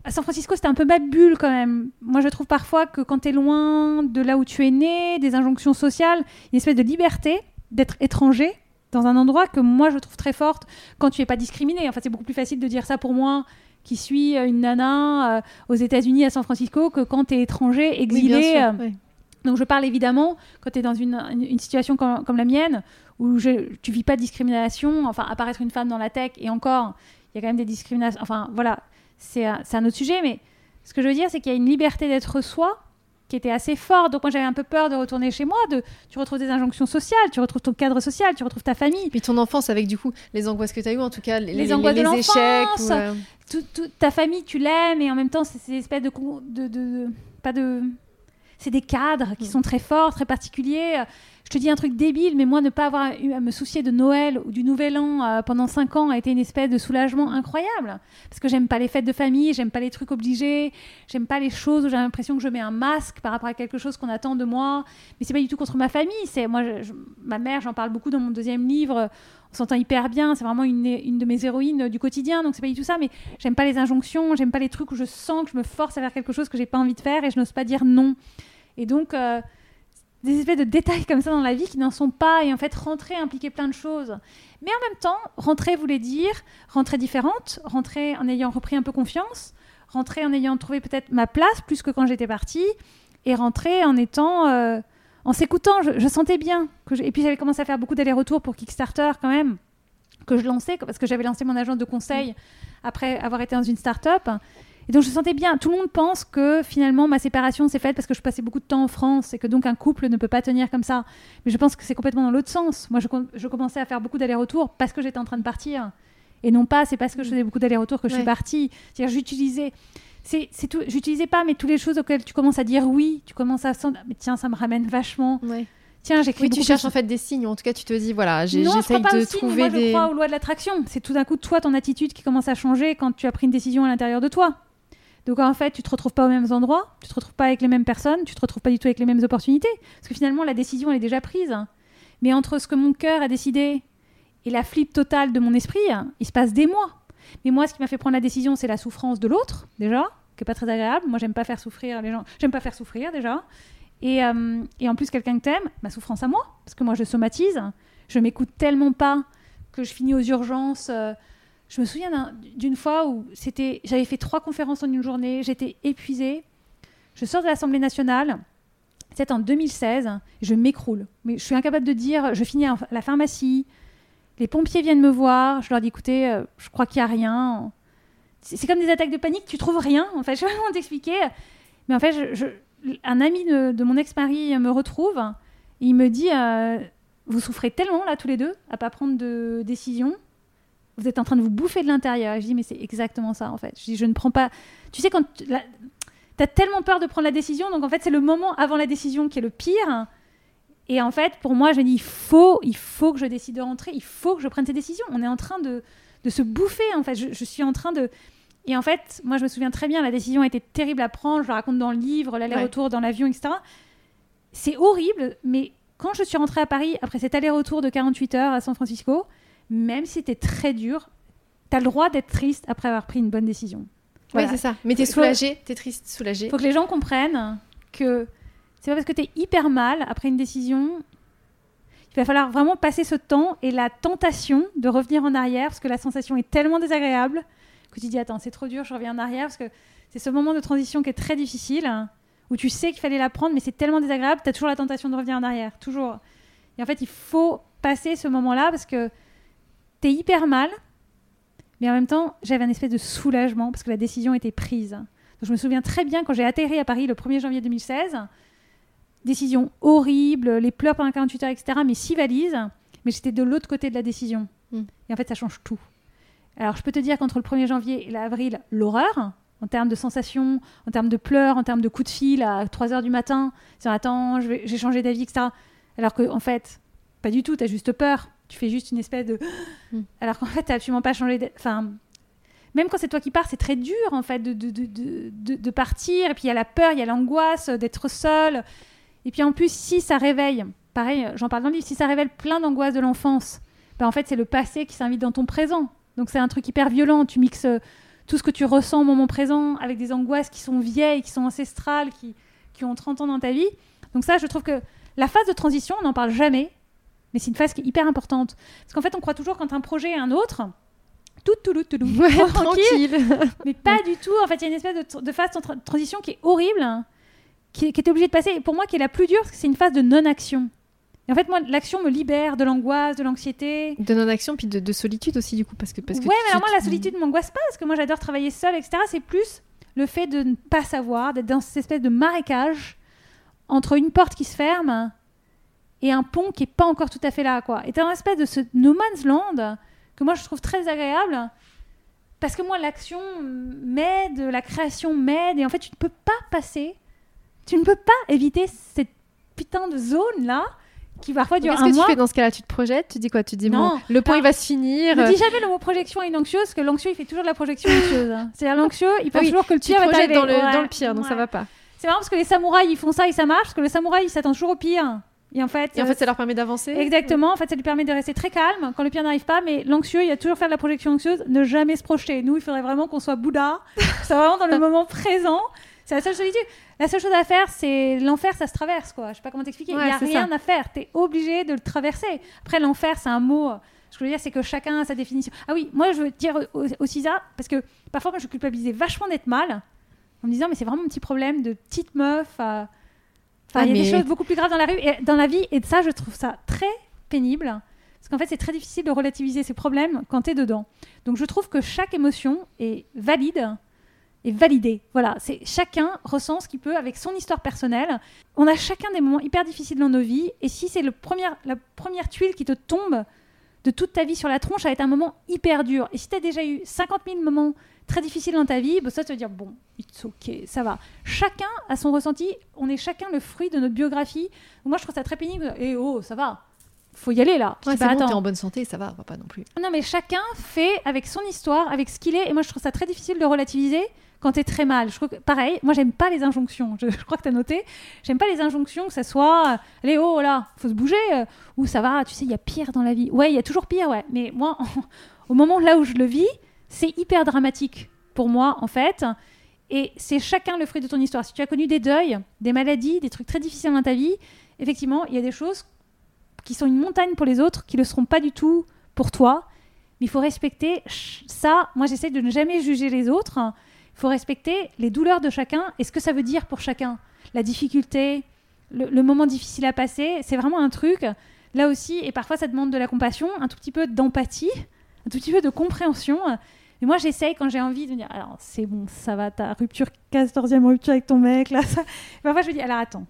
à San Francisco, c'était un peu ma bulle quand même. Moi, je trouve parfois que quand tu es loin de là où tu es né, des injonctions sociales, une espèce de liberté d'être étranger dans un endroit que moi je trouve très forte quand tu es pas discriminé. Enfin, c'est beaucoup plus facile de dire ça pour moi qui suis euh, une nana euh, aux États-Unis à San Francisco que quand tu es étranger, exilé. euh, donc je parle évidemment quand tu es dans une, une- une situation comme, comme la mienne, où je, tu vis pas de discrimination, enfin apparaître une femme dans la tech, et encore, il y a quand même des discriminations, enfin voilà, c'est un autre sujet, mais ce que je veux dire, c'est qu'il y a une liberté d'être soi qui était assez forte. Donc moi j'avais un peu peur de retourner chez moi, de, tu retrouves des injonctions sociales, tu retrouves ton cadre social, tu retrouves ta famille, Puis ton enfance avec du coup les angoisses que tu as eues, en tout cas les, Les angoisses de les échecs. l'enfance. ou, euh, tout- tout- ta famille, tu l'aimes, et en même temps, c'est ces espèces de, de, de- de- Pas de. C'est des cadres qui Mm. sont très forts, très particuliers. Je te dis un truc débile, mais moi, ne pas avoir eu à me soucier de Noël ou du Nouvel An euh, pendant 5 ans a été une espèce de soulagement incroyable. Parce que j'aime pas les fêtes de famille, j'aime pas les trucs obligés, j'aime pas les choses où j'ai l'impression que je mets un masque par rapport à quelque chose qu'on attend de moi. Mais c'est pas du tout contre ma famille. C'est moi, ma mère, j'en parle beaucoup dans mon deuxième livre. On s'entend hyper bien. C'est vraiment une, une de mes héroïnes du quotidien. Donc c'est pas du tout ça. Mais j'aime pas les injonctions. J'aime pas les trucs où je sens que je me force à faire quelque chose que j'ai pas envie de faire et je n'ose pas dire non. Et donc euh, des espèces de détails comme ça dans la vie qui n'en sont pas. Et en fait, rentrer impliquait plein de choses. Mais en même temps, rentrer voulait dire rentrer différente, rentrer en ayant repris un peu confiance, rentrer en ayant trouvé peut-être ma place plus que quand j'étais partie, et rentrer en étant, euh, en s'écoutant. Je, je sentais bien que, je- et puis j'avais commencé à faire beaucoup d'allers-retours pour Kickstarter quand même, que je lançais parce que j'avais lancé mon agence de conseil après avoir été dans une start-up. Et donc je sentais bien, tout le monde pense que finalement ma séparation s'est faite parce que je passais beaucoup de temps en France et que donc un couple ne peut pas tenir comme ça. Mais je pense que c'est complètement dans l'autre sens. Moi je, com- je commençais à faire beaucoup d'allers-retours parce que j'étais en train de partir. Et non pas, c'est parce que je faisais beaucoup d'allers-retours que je suis partie. C'est-à-dire j'utilisais, c'est, tout, j'utilisais pas, mais toutes les choses auxquelles tu commences à dire oui, tu commences à sentir, mais tiens, ça me ramène vachement. ouais. Tiens, j'écris Oui, tu cherches en fait des signes, en tout cas tu te dis voilà, je j'essaye de aussi, trouver moi, je des. crois aux lois de l'attraction. C'est tout d'un coup toi, ton attitude qui commence à changer quand tu as pris une décision à l'intérieur de toi. Donc en fait, tu te retrouves pas aux mêmes endroits, tu te retrouves pas avec les mêmes personnes, tu te retrouves pas du tout avec les mêmes opportunités. Parce que finalement, la décision, elle est déjà prise. Mais entre ce que mon cœur a décidé et la flip totale de mon esprit, il se passe des mois. Mais moi, ce qui m'a fait prendre la décision, c'est la souffrance de l'autre, déjà, qui est pas très agréable. Moi, j'aime pas faire souffrir les gens. J'aime pas faire souffrir, déjà. Et, euh, en plus, quelqu'un que t'aimes, ma souffrance à moi, parce que moi, je somatise. Je m'écoute tellement pas que je finis aux urgences. euh, je me souviens d'un- d'une fois où j'avais fait trois conférences en une journée, j'étais épuisée. Je sors de l'Assemblée nationale, c'est en 2016, je m'écroule. Mais je suis incapable de dire, je finis à la pharmacie, les pompiers viennent me voir, je leur dis écoutez, euh, je crois qu'il n'y a rien. C'est comme des attaques de panique, tu trouves rien, en fait, (laughs) je vais vraiment t'expliquer. Mais en fait, un ami de, de mon ex-mari me retrouve, et il me dit euh, Vous souffrez tellement là tous les deux à pas prendre de décision. Vous êtes en train de vous bouffer de l'intérieur. Et je dis Mais c'est exactement ça en fait. Je dis Je ne prends pas. Tu sais, quand tu as tellement peur de prendre la décision, donc en fait, c'est le moment avant la décision qui est le pire. Et en fait, pour moi, je dis il faut, il faut que je décide de rentrer, il faut que je prenne ces décisions. On est en train de, de se bouffer, en fait. Je, je, suis en train de. Et en fait, moi, je me souviens très bien, la décision a été terrible à prendre. Je le raconte dans le livre, l'aller-retour dans l'avion, etc. C'est horrible, mais quand je suis rentrée à Paris, après cet aller-retour de 48 heures à San Francisco, même si c'était très dur, tu as le droit d'être triste après avoir pris une bonne décision. Voilà. Oui, c'est ça. Mais tu es soulagée, tu es triste, soulagée. Il faut que les gens comprennent que c'est pas parce que tu es hyper mal après une décision. Il va falloir vraiment passer ce temps et la tentation de revenir en arrière parce que la sensation est tellement désagréable que tu dis Attends, c'est trop dur, je reviens en arrière parce que c'est ce moment de transition qui est très difficile où tu sais qu'il fallait la prendre, mais c'est tellement désagréable, tu as toujours la tentation de revenir en arrière, toujours. Et en fait, il faut passer ce moment-là parce que hyper mal, mais en même temps, j'avais un espèce de soulagement parce que la décision était prise. Donc, je me souviens très bien quand j'ai atterri à Paris le 1er janvier 2016, décision horrible, les pleurs pendant 48 heures, etc., mais six valises, mais j'étais de l'autre côté de la décision. Mm. Et en fait, ça change tout. Alors, je peux te dire qu'entre le 1er janvier et l'avril, l'horreur, en termes de sensations, en termes de pleurs, en termes de coups de fil à 3 heures du matin, disant attends, j'ai changé d'avis, etc. Alors qu'en en fait, pas du tout, tu as juste peur. Tu fais juste une espèce de. (gasps) Mm. Alors qu'en fait, tu absolument pas changé. Enfin, même quand c'est toi qui pars, c'est très dur en fait de, de, de, de partir. Et puis il y a la peur, il y a l'angoisse d'être seul. Et puis en plus, si ça réveille, pareil, j'en parle dans le livre, si ça révèle plein d'angoisses de l'enfance, ben en fait, c'est le passé qui s'invite dans ton présent. Donc c'est un truc hyper violent. Tu mixes tout ce que tu ressens au moment présent avec des angoisses qui sont vieilles, qui sont ancestrales, qui, qui ont 30 ans dans ta vie. Donc ça, je trouve que la phase de transition, on n'en parle jamais, mais c'est une phase qui est hyper importante. Parce qu'en fait, on croit toujours quand un projet est un autre, tout, tout, tout, tout, ouais, (laughs) tranquille. mais pas du tout. En fait, il y a une espèce de, de phase de transition qui est horrible, qui, qui était obligée de passer, et pour moi, qui est la plus dure, parce que c'est une phase de non-action. Et en fait, moi, l'action me libère de l'angoisse, de l'anxiété. De non-action, puis de, solitude aussi, du coup. Parce que, parce que ouais, mais alors moi, la solitude ne m'angoisse pas, parce que moi, j'adore travailler seule, etc. C'est plus le fait de ne pas savoir, d'être dans cette espèce de marécage entre une porte qui se ferme et un pont qui n'est pas encore tout à fait là, quoi. Et t'es dans une espèce de ce no man's land que moi, je trouve très agréable. Parce que moi, l'action m'aide, la création m'aide, et en fait, tu ne peux pas passer, tu ne peux pas éviter cette putain de zone-là qui parfois dure Qu'est-ce que tu fais dans ce cas-là? Tu te projettes? Tu dis quoi? Tu dis non. le point il va se finir. Ne dis jamais le mot projection à une anxieuse, parce que l'anxieux il fait toujours de la projection anxieuse. (laughs) C'est-à-dire l'anxieux, il pense ah toujours que le pire va arriver. Dans le, dans le pire, donc ça va pas. C'est marrant parce que les samouraïs ils font ça et ça marche, parce que le samouraï il s'attend toujours au pire. Et en fait, et en fait, ça leur permet d'avancer. Exactement. En fait, ça lui permet de rester très calme quand le pire n'arrive pas. Mais l'anxieux, il a toujours fait de la projection anxieuse, ne jamais se projeter. Nous, il faudrait vraiment qu'on soit Bouddha, soit vraiment dans le (laughs) moment présent. C'est la seule solitude. La seule chose à faire, c'est l'enfer, ça se traverse, quoi. Je sais pas comment t'expliquer. Il n'y a rien à faire. Tu es obligé de le traverser. Après, l'enfer, c'est un mot. Ce que je veux dire, c'est que chacun a sa définition. Ah oui, moi, je veux dire aussi ça, parce que parfois, moi, je culpabilisais vachement d'être mal, en me disant, mais c'est vraiment un petit problème de petite meuf. Enfin, il y a des choses beaucoup plus graves dans la, rue et, dans la vie, et ça, je trouve ça très pénible. Parce qu'en fait, c'est très difficile de relativiser ces problèmes quand tu es dedans. Donc, je trouve que chaque émotion est valide et validé. Voilà, c'est chacun ressent ce qu'il peut avec son histoire personnelle. On a chacun des moments hyper difficiles dans nos vies, et si c'est le premier, la première tuile qui te tombe de toute ta vie sur la tronche, ça va être un moment hyper dur. Et si tu as déjà eu 50 000 moments très difficiles dans ta vie, bah ça te dire bon, it's ok, ça va. Chacun a son ressenti, on est chacun le fruit de notre biographie. moi je trouve ça très pénible. Et oh, ça va, faut y aller là. Ouais, c'est bon, t'es en bonne santé, ça va, va pas non plus. Non, mais chacun fait avec son histoire, avec ce qu'il est. Et moi, je trouve ça très difficile de relativiser quand tu es très mal. Je crois que, pareil, moi, j'aime pas les injonctions. Je, crois que tu as noté. J'aime pas les injonctions, que ça soit euh, allez, oh là, faut se bouger, euh, ou ça va, tu sais, il y a pire dans la vie. Ouais, il y a toujours pire, ouais. Mais moi, (laughs) au moment là où je le vis, c'est hyper dramatique pour moi, en fait. Et c'est chacun le fruit de ton histoire. Si tu as connu des deuils, des maladies, des trucs très difficiles dans ta vie, effectivement, il y a des choses qui sont une montagne pour les autres, qui ne le seront pas du tout pour toi. Mais il faut respecter ça. Moi, j'essaie de ne jamais juger les autres. Faut respecter les douleurs de chacun et ce que ça veut dire pour chacun. La difficulté, le, moment difficile à passer, c'est vraiment un truc. Là aussi, et parfois ça demande de la compassion, un tout petit peu d'empathie, un tout petit peu de compréhension. Et moi, j'essaye quand j'ai envie de dire, alors c'est bon, ça va, ta rupture, 14e rupture avec ton mec, là, ça. Parfois, je me dis, alors attends,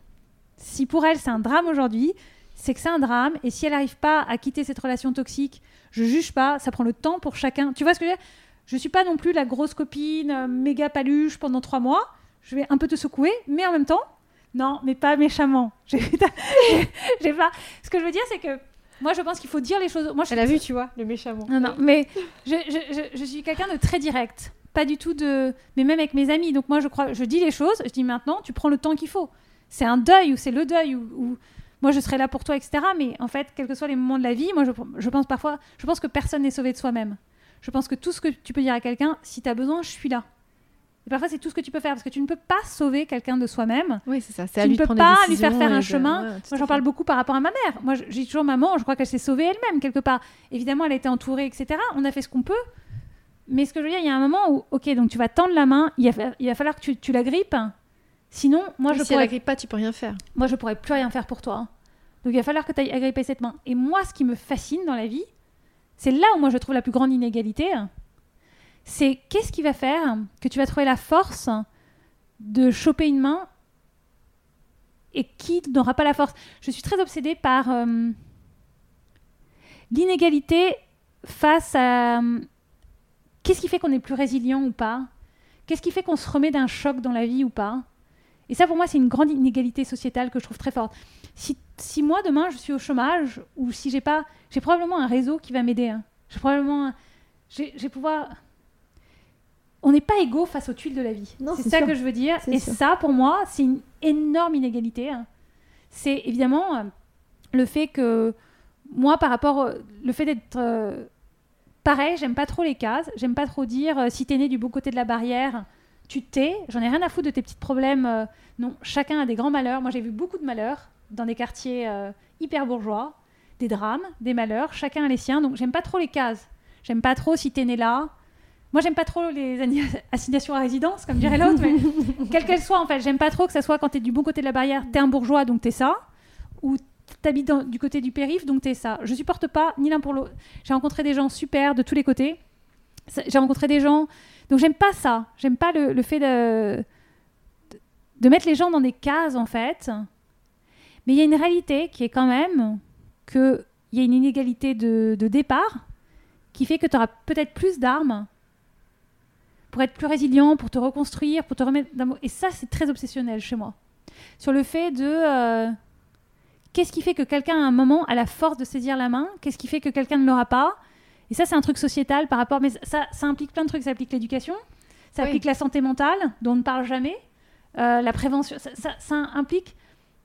si pour elle c'est un drame aujourd'hui, c'est que c'est un drame, et si elle n'arrive pas à quitter cette relation toxique, je juge pas, ça prend le temps pour chacun. Tu vois ce que je veux dire? Je suis pas non plus la grosse copine, euh, méga paluche pendant trois mois, je vais un peu te secouer, mais en même temps, non, mais pas méchamment. (laughs) J'ai pas. Ce que je veux dire, c'est que moi, je pense qu'il faut dire les choses. Moi, je Elle a vu, tu vois, le méchamment. non, non, mais je, je- je- je suis quelqu'un de très direct. Pas du tout de. Mais même avec mes amis. Donc, moi, je crois. Je dis les choses. Je dis maintenant, tu prends le temps qu'il faut. C'est un deuil ou c'est le deuil ou. ou- Moi, je serai là pour toi, etc. Mais en fait, quels que soient les moments de la vie, moi, je pense parfois. Je pense que personne n'est sauvé de soi-même. Je pense que tout ce que tu peux dire à quelqu'un, si tu as besoin, je suis là. Et parfois, c'est tout ce que tu peux faire parce que tu ne peux pas sauver quelqu'un de soi-même. Oui, c'est ça. C'est Tu ne peux pas lui faire faire un et de- chemin. ouais, Moi, j'en parle beaucoup par rapport à ma mère. Moi, je- j'ai toujours maman, je crois qu'elle s'est sauvée elle-même, quelque part. Évidemment, elle a été entourée, etc. On a fait ce qu'on peut. Mais ce que je veux dire, il y a un moment où, ok, donc tu vas tendre la main, il va, il va falloir que tu, tu la grippes. Sinon, moi, Oui, je si elle pourrais, agrippe pas, tu peux rien faire. moi, je pourrais plus rien faire pour toi. Donc, il va falloir que tu ailles agripper cette main. Et moi, ce qui me fascine dans la vie, c'est là où moi, je trouve la plus grande inégalité. C'est qu'est-ce qui va faire que tu vas trouver la force de choper une main et qui n'aura pas la force? Je suis très obsédée par euh, l'inégalité face à qu'est-ce qui fait qu'on est plus résilient ou pas? Qu'est-ce qui fait qu'on se remet d'un choc dans la vie ou pas? Et ça, pour moi, c'est une grande inégalité sociétale que je trouve très forte. Si, si moi, demain, je suis au chômage ou si j'ai pas... J'ai probablement un réseau qui va m'aider. hein. J'ai probablement... J'ai pouvoir... On n'est pas égaux face aux tuiles de la vie. C'est ça sûr. que je veux dire. Et sûr. ça, pour moi, c'est une énorme inégalité. hein. C'est évidemment euh, le fait que moi, par rapport, au- le fait d'être euh, pareil, j'aime pas trop les cases. J'aime pas trop dire euh, si t'es né du beau côté de la barrière, tu t'es. J'en ai rien à foutre de tes petits problèmes. euh, non, chacun a des grands malheurs. Moi, j'ai vu beaucoup de malheurs dans des quartiers euh, hyper bourgeois, des drames, des malheurs. Chacun a les siens. Donc, j'aime pas trop les cases. J'aime pas trop si t'es né là. Moi, j'aime pas trop les (laughs) assignations à résidence, comme dirait l'autre, mais (laughs) quelle qu'elle soit, en fait. J'aime pas trop que ça soit quand t'es du bon côté de la barrière, t'es un bourgeois, donc t'es ça, ou t'habites dans- du côté du périph, donc t'es ça. Je supporte pas ni l'un pour l'autre. J'ai rencontré des gens super de tous les côtés. J'ai rencontré des gens. Donc, j'aime pas ça. J'aime pas le, fait de, de- mettre les gens dans des cases, en fait. Mais il y a une réalité qui est quand même qu'il y a une inégalité de, de départ qui fait que tu auras peut-être plus d'armes pour être plus résilient, pour te reconstruire, pour te remettre d'amour. Et ça, c'est très obsessionnel chez moi. Sur le fait de... euh, Qu'est-ce qui fait que quelqu'un, à un moment, a la force de saisir la main? Qu'est-ce qui fait que quelqu'un ne l'aura pas? Et ça, c'est un truc sociétal par rapport... Mais ça, ça implique plein de trucs. Ça implique l'éducation, ça Oui. implique la santé mentale, dont on ne parle jamais, euh, la prévention. Ça, ça- ça implique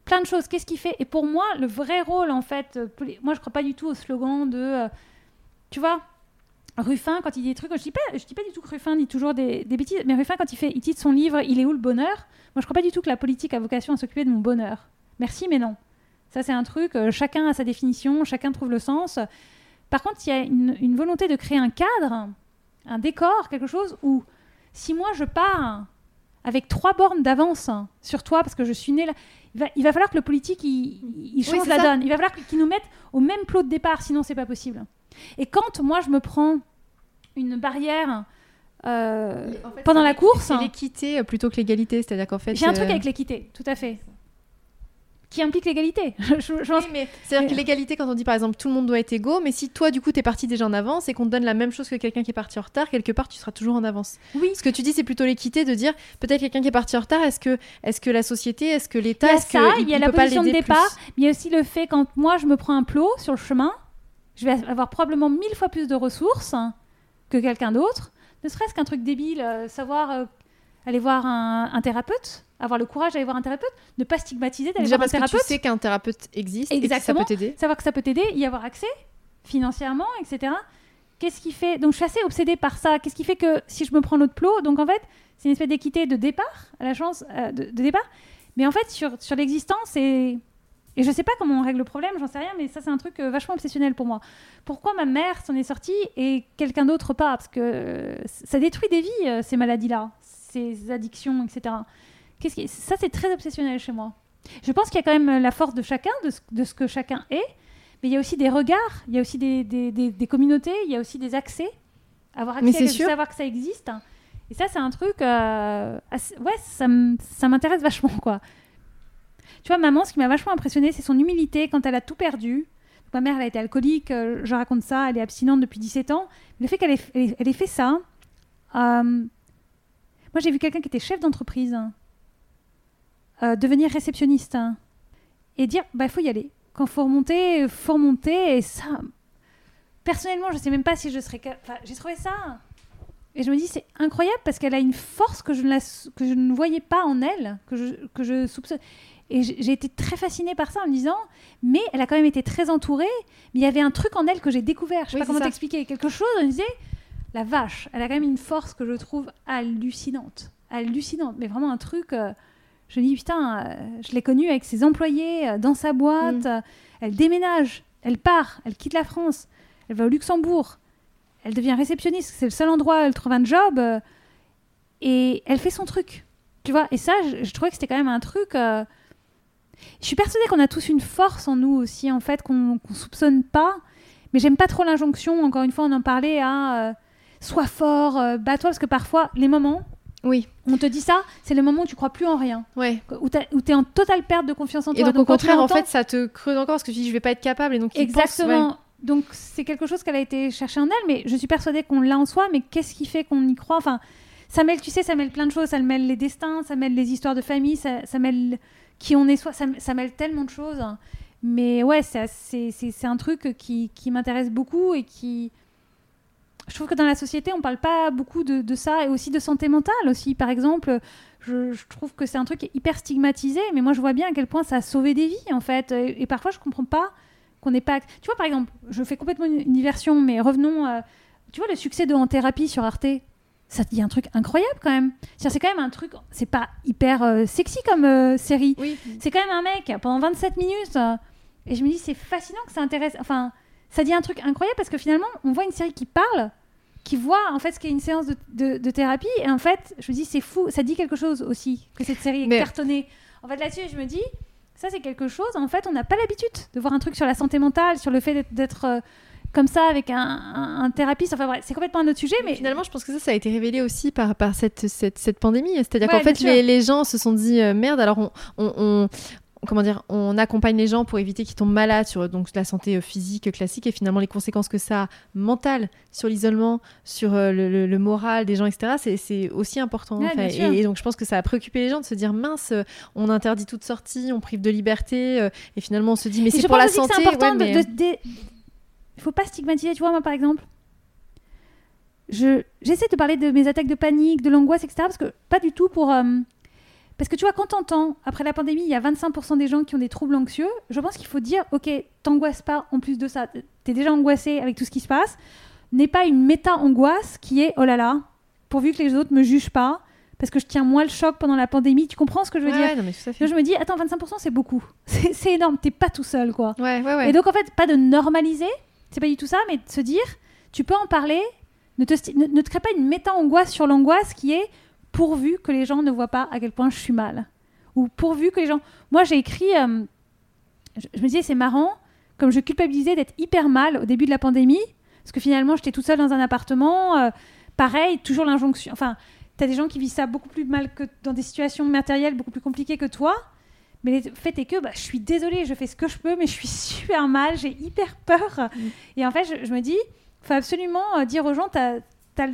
plein de choses. Qu'est-ce qui fait Et pour moi, le vrai rôle, en fait... euh, Moi, je crois pas du tout au slogan de... euh, tu vois Ruffin, quand il dit des trucs, je dis pas, je dis pas du tout que Ruffin dit toujours des, des bêtises, mais Ruffin, quand il fait, il titre son livre, il est où le bonheur? Moi, je crois pas du tout que la politique a vocation à s'occuper de mon bonheur. Merci, mais non. Ça, c'est un truc. euh, chacun a sa définition, chacun trouve le sens. Par contre, il y a une, une volonté de créer un cadre, un décor, quelque chose où, si moi je pars avec trois bornes d'avance sur toi parce que je suis né là, il va, il va falloir que le politique il, il change la ça. donne. Il va falloir qu'il nous mette au même plot de départ, sinon c'est pas possible. Et quand moi je me prends une barrière euh, pendant la course, C'est l'équité euh, plutôt que l'égalité, c'est-à-dire qu'en fait. j'ai un truc euh, avec l'équité, tout à fait, qui implique l'égalité. Je- (laughs) je- je pense- Oui, mais c'est-à-dire que l'égalité, quand on dit par exemple tout le monde doit être égaux, mais si toi du coup t'es parti déjà en avance et qu'on te donne la même chose que quelqu'un qui est parti en retard, quelque part tu seras toujours en avance. Oui. Ce que tu dis, c'est plutôt l'équité de dire peut-être quelqu'un qui est parti en retard, est-ce que, est-ce que la société, est-ce que Il l'État, y a est-ce que ça, il- il y a il la peut pas position de départ, plus mais il y a aussi le fait quand moi je me prends un plot sur le chemin, je vais avoir probablement mille fois plus de ressources que quelqu'un d'autre, ne serait-ce qu'un truc débile, euh, savoir euh, aller voir un, un thérapeute, avoir le courage d'aller voir un thérapeute, ne pas stigmatiser d'aller Déjà voir un parce que tu thérapeute, sais qu'un thérapeute existe Exactement. et que ça peut t'aider. savoir que ça peut t'aider, y avoir accès financièrement, etc. Qu'est-ce qui fait Donc je suis assez obsédée par ça. Qu'est-ce qui fait que si je me prends l'autre plot, donc en fait c'est une espèce d'équité de départ, à la chance euh, de, de départ, mais en fait sur, sur l'existence et et je sais pas comment on règle le problème, j'en sais rien, mais ça c'est un truc euh, vachement obsessionnel pour moi. Pourquoi ma mère s'en est sortie et quelqu'un d'autre pas? Parce que euh, ça détruit des vies ces maladies-là, ces addictions, etc. Qu'est-ce qui... Ça c'est très obsessionnel chez moi. Je pense qu'il y a quand même la force de chacun, de ce, de ce que chacun est, mais il y a aussi des regards, il y a aussi des, des- des- des communautés, il y a aussi des accès avoir Mais accès à quelque savoir que ça existe. Et ça, c'est un truc. euh, assez- Ouais, ça, m'intéresse vachement, quoi. Tu vois, maman, ce qui m'a vachement impressionné, c'est son humilité quand elle a tout perdu. Ma mère, elle a été alcoolique, euh, je raconte ça, elle est abstinente depuis 17 ans. Le fait qu'elle ait, elle ait- elle ait fait ça. euh, Moi, j'ai vu quelqu'un qui était chef d'entreprise hein, euh, devenir réceptionniste hein, et dire bah, il faut y aller. Quand faut remonter, faut remonter. Et ça, personnellement, je sais même pas si je serais. Enfin, j'ai trouvé ça. Et je me dis, c'est incroyable parce qu'elle a une force que je, ne la- que je ne voyais pas en elle, que je, que je soupçonne. Et j'ai été très fascinée par ça en me disant, mais elle a quand même été très entourée, mais il y avait un truc en elle que j'ai découvert. Je sais Oui, pas comment t'expliquer. Quelque chose, on me disait, la vache, elle a quand même une force que je trouve hallucinante. Hallucinante, mais vraiment un truc. euh, je me dis, putain, euh, je l'ai connue avec ses employés, euh, dans sa boîte, Mm. elle déménage, elle part, elle quitte la France, elle va au Luxembourg, elle devient réceptionniste, c'est le seul endroit où elle trouve un job, et elle fait son truc. Tu vois, et ça, je, je trouvais que c'était quand même un truc. Je suis persuadée qu'on a tous une force en nous aussi, en fait, qu'on qu'on soupçonne pas. Mais j'aime pas trop l'injonction, encore une fois, on en parlait, à sois fort, euh, bats-toi, parce que parfois, les moments Oui, on te dit ça, c'est le moment où tu crois plus en rien, ouais. où tu es en totale perte de confiance en Et toi. donc, au contraire, en fait, ça te creuse encore parce que tu dis je vais pas être capable et donc Exactement. ouais. Donc c'est quelque chose qu'elle a été chercher en elle, mais je suis persuadée qu'on l'a en soi. Mais qu'est-ce qui fait qu'on y croit? Enfin, ça mêle, tu sais, ça mêle plein de choses. Ça mêle les destins, ça mêle les histoires de famille, ça, ça mêle qui on est soi, ça, ça mêle tellement de choses. Mais ouais, c'est un truc qui, qui m'intéresse beaucoup et qui. Je trouve que dans la société, on parle pas beaucoup de, de ça et aussi de santé mentale aussi. Par exemple, je, je trouve que c'est un truc hyper stigmatisé, mais moi je vois bien à quel point ça a sauvé des vies en fait. Et, et parfois, je comprends pas qu'on n'est pas. Tu vois, par exemple, je fais complètement une, une diversion, mais revenons. euh, Tu vois, le succès de En Thérapie sur Arte, ça te dit un truc incroyable quand même. C'est quand même un truc. C'est pas hyper euh, sexy comme euh, série. Oui. C'est quand même un mec pendant 27 minutes. euh, et je me dis, c'est fascinant que ça intéresse. Enfin, ça dit un truc incroyable parce que finalement, on voit une série qui parle, qui voit en fait ce qu'est une séance de, de- de thérapie. Et en fait, je me dis, c'est fou. Ça dit quelque chose aussi que cette série est Mais- cartonnée. En fait, là-dessus, je me dis, ça, c'est quelque chose. En fait, on n'a pas l'habitude de voir un truc sur la santé mentale, sur le fait d'être- euh, comme ça avec un, un- un thérapeute. Enfin, c'est complètement un autre sujet. Mais finalement, je pense que ça, ça a été révélé aussi par, par cette, cette, cette pandémie. C'est-à-dire Ouais, qu'en fait, les, les gens se sont dit euh, merde, alors on- comment dire, on accompagne les gens pour éviter qu'ils tombent malades sur donc, la santé euh, physique classique et finalement les conséquences que ça a mentales sur l'isolement, sur euh, le, le- le moral des gens, etc. C'est, aussi important. Ouais, et, et donc, je pense que ça a préoccupé les gens de se dire mince, euh, on interdit toute sortie, on prive de liberté euh, et finalement on se dit mais c'est pour pense la santé. C'est important ouais, de- mais- de- de- Il faut pas stigmatiser, tu vois, moi par exemple. Je... J'essaie de parler de mes attaques de panique, de l'angoisse, etc. Parce que pas du tout pour. euh, Parce que tu vois, quand t'entends, après la pandémie, il y a 25% des gens qui ont des troubles anxieux, je pense qu'il faut dire, ok, t'angoisses pas en plus de ça. T'es déjà angoissé avec tout ce qui se passe. N'est pas une méta-angoisse qui est, oh là là, pourvu que les autres me jugent pas, parce que je tiens moins le choc pendant la pandémie. Tu comprends ce que je veux Ouais, dire? ouais, non, mais tout à fait. Je me dis, attends, 25% c'est beaucoup. (laughs) C'est énorme, t'es pas tout seul, quoi. Ouais, ouais, ouais. Et donc, en fait, pas de normaliser, c'est pas du tout ça, mais de se dire, tu peux en parler, ne te, sti- ne, ne te crée pas une méta-angoisse sur l'angoisse qui est pourvu que les gens ne voient pas à quel point je suis mal. Ou pourvu que les gens. Moi, j'ai écrit. euh, je, je me disais, c'est marrant, comme je culpabilisais d'être hyper mal au début de la pandémie, parce que finalement, j'étais toute seule dans un appartement. euh, pareil, toujours l'injonction. Enfin, t'as des gens qui vivent ça beaucoup plus mal que dans des situations matérielles beaucoup plus compliquées que toi. Mais le fait est que bah, je suis désolée, je fais ce que je peux, mais je suis (laughs) super mal, j'ai hyper peur. Et en fait, je, je me dis, faut absolument euh, dire aux gens, le-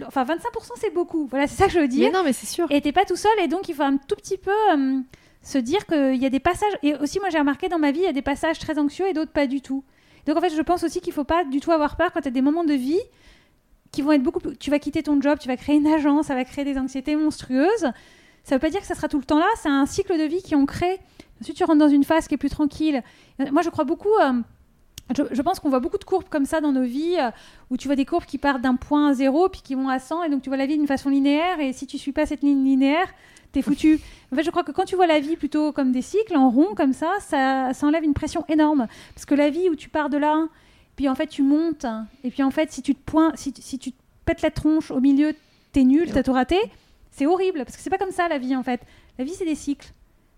enfin 25% c'est beaucoup. Voilà, c'est ça que je veux dire. Mais non, mais c'est sûr. Et t'es pas tout seul, et donc il faut un tout petit peu euh, se dire qu'il y a des passages. Et aussi, moi j'ai remarqué dans ma vie, il y a des passages très anxieux et d'autres pas du tout. Donc en fait, je pense aussi qu'il faut pas du tout avoir peur quand tu as des moments de vie qui vont être beaucoup plus. Tu vas quitter ton job, tu vas créer une agence, ça va créer des anxiétés monstrueuses. Ça veut pas dire que ça sera tout le temps là, c'est un cycle de vie qui on crée. Ensuite, tu rentres dans une phase qui est plus tranquille. Euh, Moi, je crois beaucoup. euh, je, pense qu'on voit beaucoup de courbes comme ça dans nos vies, euh, où tu vois des courbes qui partent d'un point à zéro, puis qui vont à 100, et donc tu vois la vie d'une façon linéaire, et si tu suis pas cette ligne linéaire, t'es foutu. En fait, je crois que quand tu vois la vie plutôt comme des cycles, en rond, comme ça, ça, enlève une pression énorme. Parce que la vie où tu pars de là, puis en fait tu montes, et puis en fait, si tu te pointes, si, tu- pètes la tronche au milieu, t'es nul, t'as tout raté, c'est horrible, parce que c'est pas comme ça la vie en fait. La vie, c'est des cycles.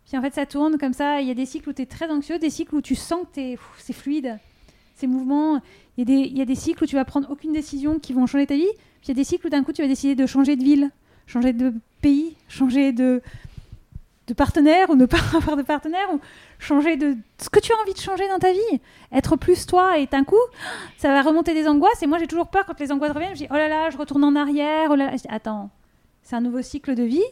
Puis en fait, ça tourne comme ça. Il y a des cycles où tu es très anxieux, des cycles où tu sens que t'es- c'est fluide. Ces mouvements. Il y, a des, cycles où tu vas prendre aucune décision qui vont changer ta vie. Puis il y a des cycles où d'un coup tu vas décider de changer de ville, changer de pays, changer de, partenaire ou ne pas (laughs) avoir de partenaire ou changer de ce que tu as envie de changer dans ta vie. Être plus toi et d'un coup, (gasps) ça va remonter des angoisses. Et moi j'ai toujours peur quand les angoisses reviennent. Je dis oh là là, je retourne en arrière. Oh là là. Dis, attends, c'est un nouveau cycle de vie.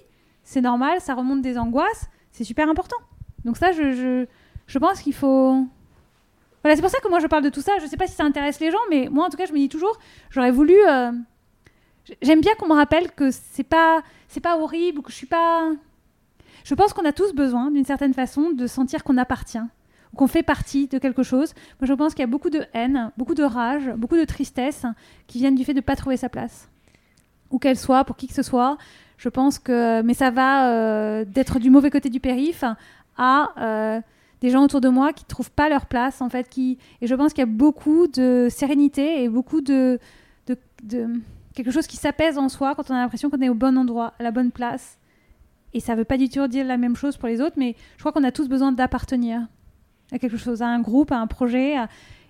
C'est normal, ça remonte des angoisses. C'est super important. Donc ça, je pense qu'il faut voilà, c'est pour ça que moi je parle de tout ça. Je sais pas si ça intéresse les gens, mais moi en tout cas, je me dis toujours, j'aurais voulu. euh, J'aime bien qu'on me rappelle que c'est pas, pas horrible que je suis pas. Je pense qu'on a tous besoin, d'une certaine façon, de sentir qu'on appartient, qu'on fait partie de quelque chose. Moi, je pense qu'il y a beaucoup de haine, beaucoup de rage, beaucoup de tristesse qui viennent du fait de ne pas trouver sa place, où qu'elle soit, pour qui que ce soit. Je pense que, mais ça va euh, d'être du mauvais côté du périph à euh, des gens autour de moi qui trouvent pas leur place en fait. Qui et je pense qu'il y a beaucoup de sérénité et beaucoup de, quelque chose qui s'apaise en soi quand on a l'impression qu'on est au bon endroit, à la bonne place. Et ça veut pas du tout dire la même chose pour les autres, mais je crois qu'on a tous besoin d'appartenir à quelque chose, à un groupe, à un projet.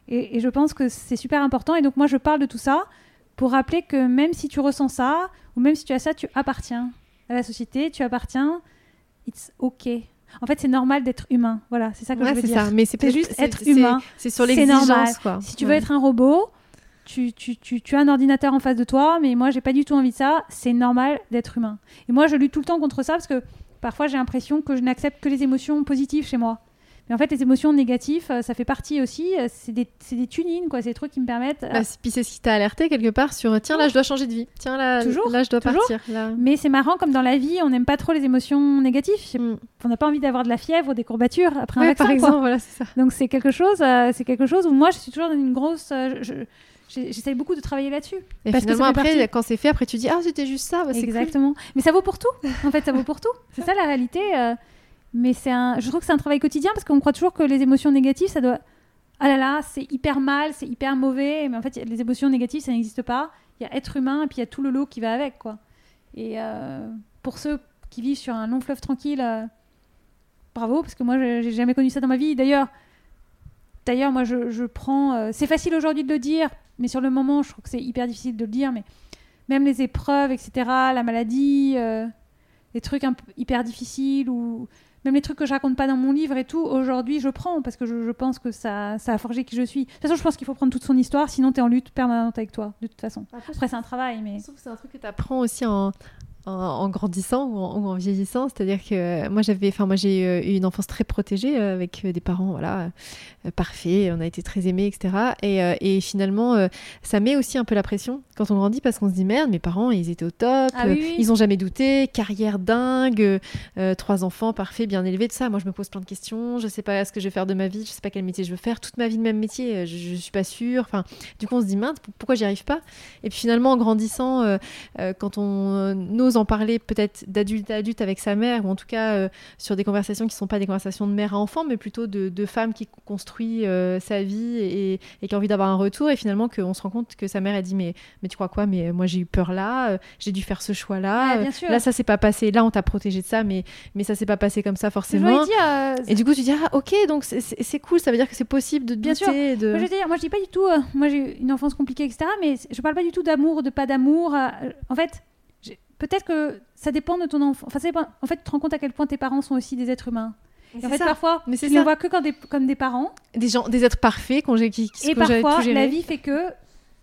Et, et je pense que c'est super important. Et donc moi, je parle de tout ça pour rappeler que même si tu ressens ça, ou même si tu as ça, tu appartiens à la société, tu appartiens. It's OK. En fait, c'est normal d'être humain. Voilà, c'est ça que Ouais, je veux dire. ça. Mais c'est juste être humain. C'est sur l'exigence, quoi. Si tu veux Ouais. être un robot, tu, tu, tu, tu as un ordinateur en face de toi, mais moi, j'ai pas du tout envie de ça. C'est normal d'être humain. Et moi, je lutte tout le temps contre ça parce que parfois, j'ai l'impression que je n'accepte que les émotions positives chez moi. Mais en fait, les émotions négatives, euh, ça fait partie aussi. euh, C'est des, des tunings, quoi. C'est des trucs qui me permettent. euh, Bah, puis c'est ce qui t'a alerté quelque part sur tiens là je dois changer de vie tiens là Toujours, là je dois toujours. partir là. Mais c'est marrant, comme dans la vie, on n'aime pas trop les émotions négatives. Mm. On n'a pas envie d'avoir de la fièvre ou des courbatures après un vaccin. par quoi. exemple voilà c'est ça Donc c'est quelque chose, euh, c'est quelque chose où moi je suis toujours dans une grosse, euh, je- j'essaye beaucoup de travailler là-dessus. et Parce que finalement fait après partie. quand c'est fait après tu dis ah c'était juste ça bah, cool. Exactement. Mais ça vaut pour tout. En fait, ça vaut pour tout. C'est ça la réalité. euh, mais c'est un, je trouve que c'est un travail quotidien parce qu'on croit toujours que les émotions négatives, ça doit, ah là là, c'est hyper mal, c'est hyper mauvais. Mais en fait, les émotions négatives, ça n'existe pas. Il y a être humain et puis il y a tout le lot qui va avec, quoi. Et euh, pour ceux qui vivent sur un long fleuve tranquille, euh, bravo, parce que moi, j'ai jamais connu ça dans ma vie. D'ailleurs, d'ailleurs, moi, je, je prends. euh, c'est facile aujourd'hui de le dire, mais sur le moment, je trouve que c'est hyper difficile de le dire. Mais même les épreuves, etc., la maladie, les trucs hyper difficiles ou même les trucs que je raconte pas dans mon livre et tout, aujourd'hui je prends parce que je, je pense que ça, ça a forgé qui je suis. De toute façon, je pense qu'il faut prendre toute son histoire, sinon tu es en lutte permanente avec toi, de toute façon. Après, c'est un travail, mais. Je trouve que c'est un truc que tu apprends aussi en, grandissant ou en, ou en vieillissant. C'est-à-dire que moi, j'avais, enfin, moi, j'ai euh, eu une enfance très protégée euh, avec euh, des parents, voilà, parfaits. On a été très aimés, etc. Et, et finalement, ça met aussi un peu la pression quand on grandit parce qu'on se dit merde, mes parents, ils étaient au top, Ah oui, euh, oui. ils ont jamais douté, carrière dingue, euh, trois enfants parfaits, bien élevés, tout ça. Moi, je me pose plein de questions. Je sais pas ce que je vais faire de ma vie. Je sais pas quel métier je veux faire. Toute ma vie, le même métier. euh, Je, je suis pas sûre. Enfin, du coup, on se dit mince, pourquoi j'y arrive pas? Et puis finalement, en grandissant, euh, euh, quand on ose en parler peut-être d'adulte à adulte avec sa mère, ou en tout cas sur des conversations qui ne sont pas des conversations de mère à enfant, mais plutôt de, de femme qui construit sa vie et, et qui a envie d'avoir un retour, et finalement qu'on se rend compte que sa mère a dit mais, mais tu crois quoi? Mais euh, moi j'ai eu peur là, euh, j'ai dû faire ce choix-là, Ouais, bien euh, sûr. là ça s'est pas passé, là on t'a protégé de ça, mais, mais ça s'est pas passé comme ça forcément. euh, Et du coup tu dis ah ok donc c'est- cool, ça veut dire que c'est possible de Bien sûr. de... Moi, je dire, moi, je dis pas du tout. euh, moi, j'ai une enfance compliquée, etc. Mais je parle pas du tout d'amour, de pas d'amour. euh, en fait, peut-être que ça dépend de ton enfant. Enfin, ça dépend- En fait, tu te rends compte à quel point tes parents sont aussi des êtres humains. Et en fait, ça. parfois, Mais tu les ça. vois que des- comme des parents. des gens, des êtres parfaits qu'on qui, qui Et parfois, la vie fait que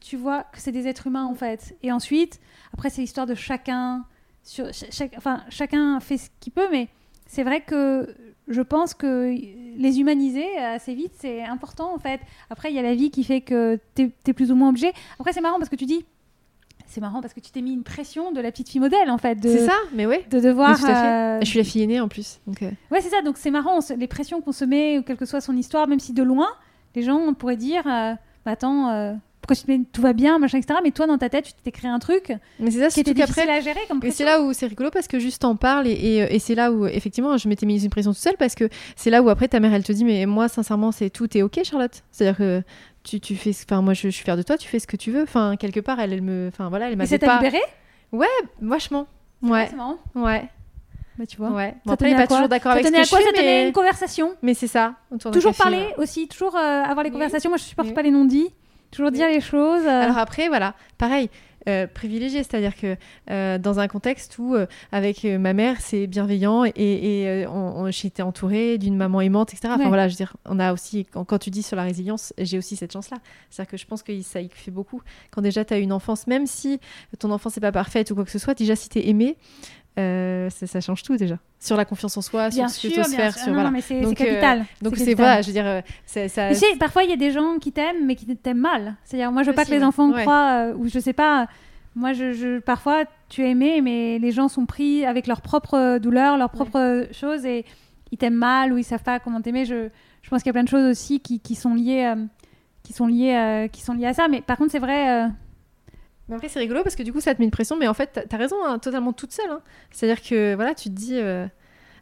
tu vois que c'est des êtres humains, en fait. Et ensuite, après, c'est l'histoire de chacun. Sur, ch- chaque- enfin, chacun fait ce qu'il peut, mais c'est vrai que je pense que les humaniser assez vite, c'est important, en fait. Après, il y a la vie qui fait que tu es, plus ou moins obligé. Après, c'est marrant parce que tu dis. C'est marrant parce que tu t'es mis une pression de la petite fille modèle, en fait. C'est ça, mais ouais. De devoir. Mais tout à fait. euh, Je suis la fille aînée en plus. Donc, euh, Ouais, c'est ça. Donc c'est marrant, se- les pressions qu'on se met, quelle que soit son histoire, même si de loin, les gens pourraient dire, euh, bah, attends, pourquoi tu te mets, tout va bien, machin, etc. Mais toi, dans ta tête, tu t'es créé un truc Mais c'est ça, qui était difficile à gérer comme Et c'est là où c'est rigolo parce que juste t'en parles et, et, et c'est là où effectivement je m'étais mise une pression toute seule parce que c'est là où après ta mère elle te dit mais moi sincèrement c'est tout est ok Charlotte c'est à dire que tu, tu fais enfin moi je, je suis fière de toi tu fais ce que tu veux enfin quelque part elle, elle me enfin voilà elle Et ça t'a pas libéré vachement ouais C'est marrant. ouais Bah, tu vois. Ouais. Bon, Ça après, il tenait est à pas quoi toujours d'accord Ça avec ce tenait que à quoi je Ça fais, tenait à mais... une conversation? mais c'est ça. Toujours parler ouais. aussi, toujours euh, avoir les Oui. conversations. Moi, je supporte Oui. pas les non-dits. Toujours dire les choses. euh, Alors après, voilà, pareil, euh, privilégié, c'est-à-dire que euh, dans un contexte où, euh, avec ma mère, c'est bienveillant et, et, on, on- j'étais entourée d'une maman aimante, etc. Enfin Ouais. voilà, je veux dire, on a aussi, quand, quand tu dis sur la résilience, j'ai aussi cette chance-là. C'est-à-dire que je pense que ça y fait beaucoup. Quand déjà tu as une enfance, même si ton enfance n'est pas parfaite ou quoi que ce soit, déjà si tu es aimé, euh, ça, ça change tout déjà. Sur la confiance en soi, bien sur ce que tu oses faire, sur Non, voilà. non, mais c'est euh, capital. Donc C'est voilà, je veux dire, euh, c'est- ça. Tu sais, parfois il y a des gens qui t'aiment mais qui t'aiment mal. C'est-à-dire, moi je veux pas que les ouais. enfants Ouais. croient, euh, ou je sais pas, moi je, je- parfois tu es aimé, mais les gens sont pris avec leurs propres douleurs, leurs propres choses et ils t'aiment mal ou ils savent pas comment t'aimer. Je, je pense qu'il y a plein de choses aussi qui, qui sont liées, qui sont liées, qui sont liées à ça. Mais par contre, c'est vrai. Mais après, c'est rigolo parce que du coup, ça te met une pression. Mais en fait, t'as- t'as raison, hein, totalement toute seule. hein. C'est-à-dire que voilà, tu te dis. euh,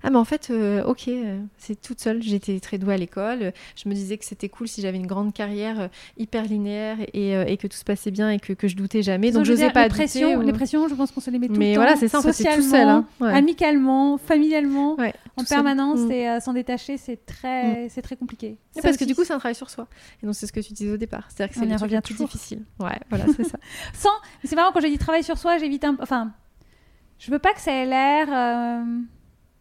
Ah, mais en fait, euh, ok, euh, c'est toute seule. J'étais très douée à l'école. Je me disais que c'était cool si j'avais une grande carrière euh, hyper linéaire et, et que tout se passait bien et que, que je doutais jamais. Donc, je dire, pas les pressions, ou- les pressions, je pense qu'on se les met tout Mais le temps. voilà, c'est ça, en fait, c'est tout seul. hein. Ouais. amicalement, familialement, Ouais, en tout seul. permanence Mm. et euh, s'en détacher, c'est très, c'est très compliqué. Parce que du coup, c'est un travail sur soi. Et donc, c'est ce que tu disais au départ. Que c'est y le truc revient le plus toujours. difficile. (laughs) Ouais, voilà, c'est ça. Sans, c'est marrant quand j'ai dit travail sur soi, j'évite un, enfin, je veux pas que ça ait l'air.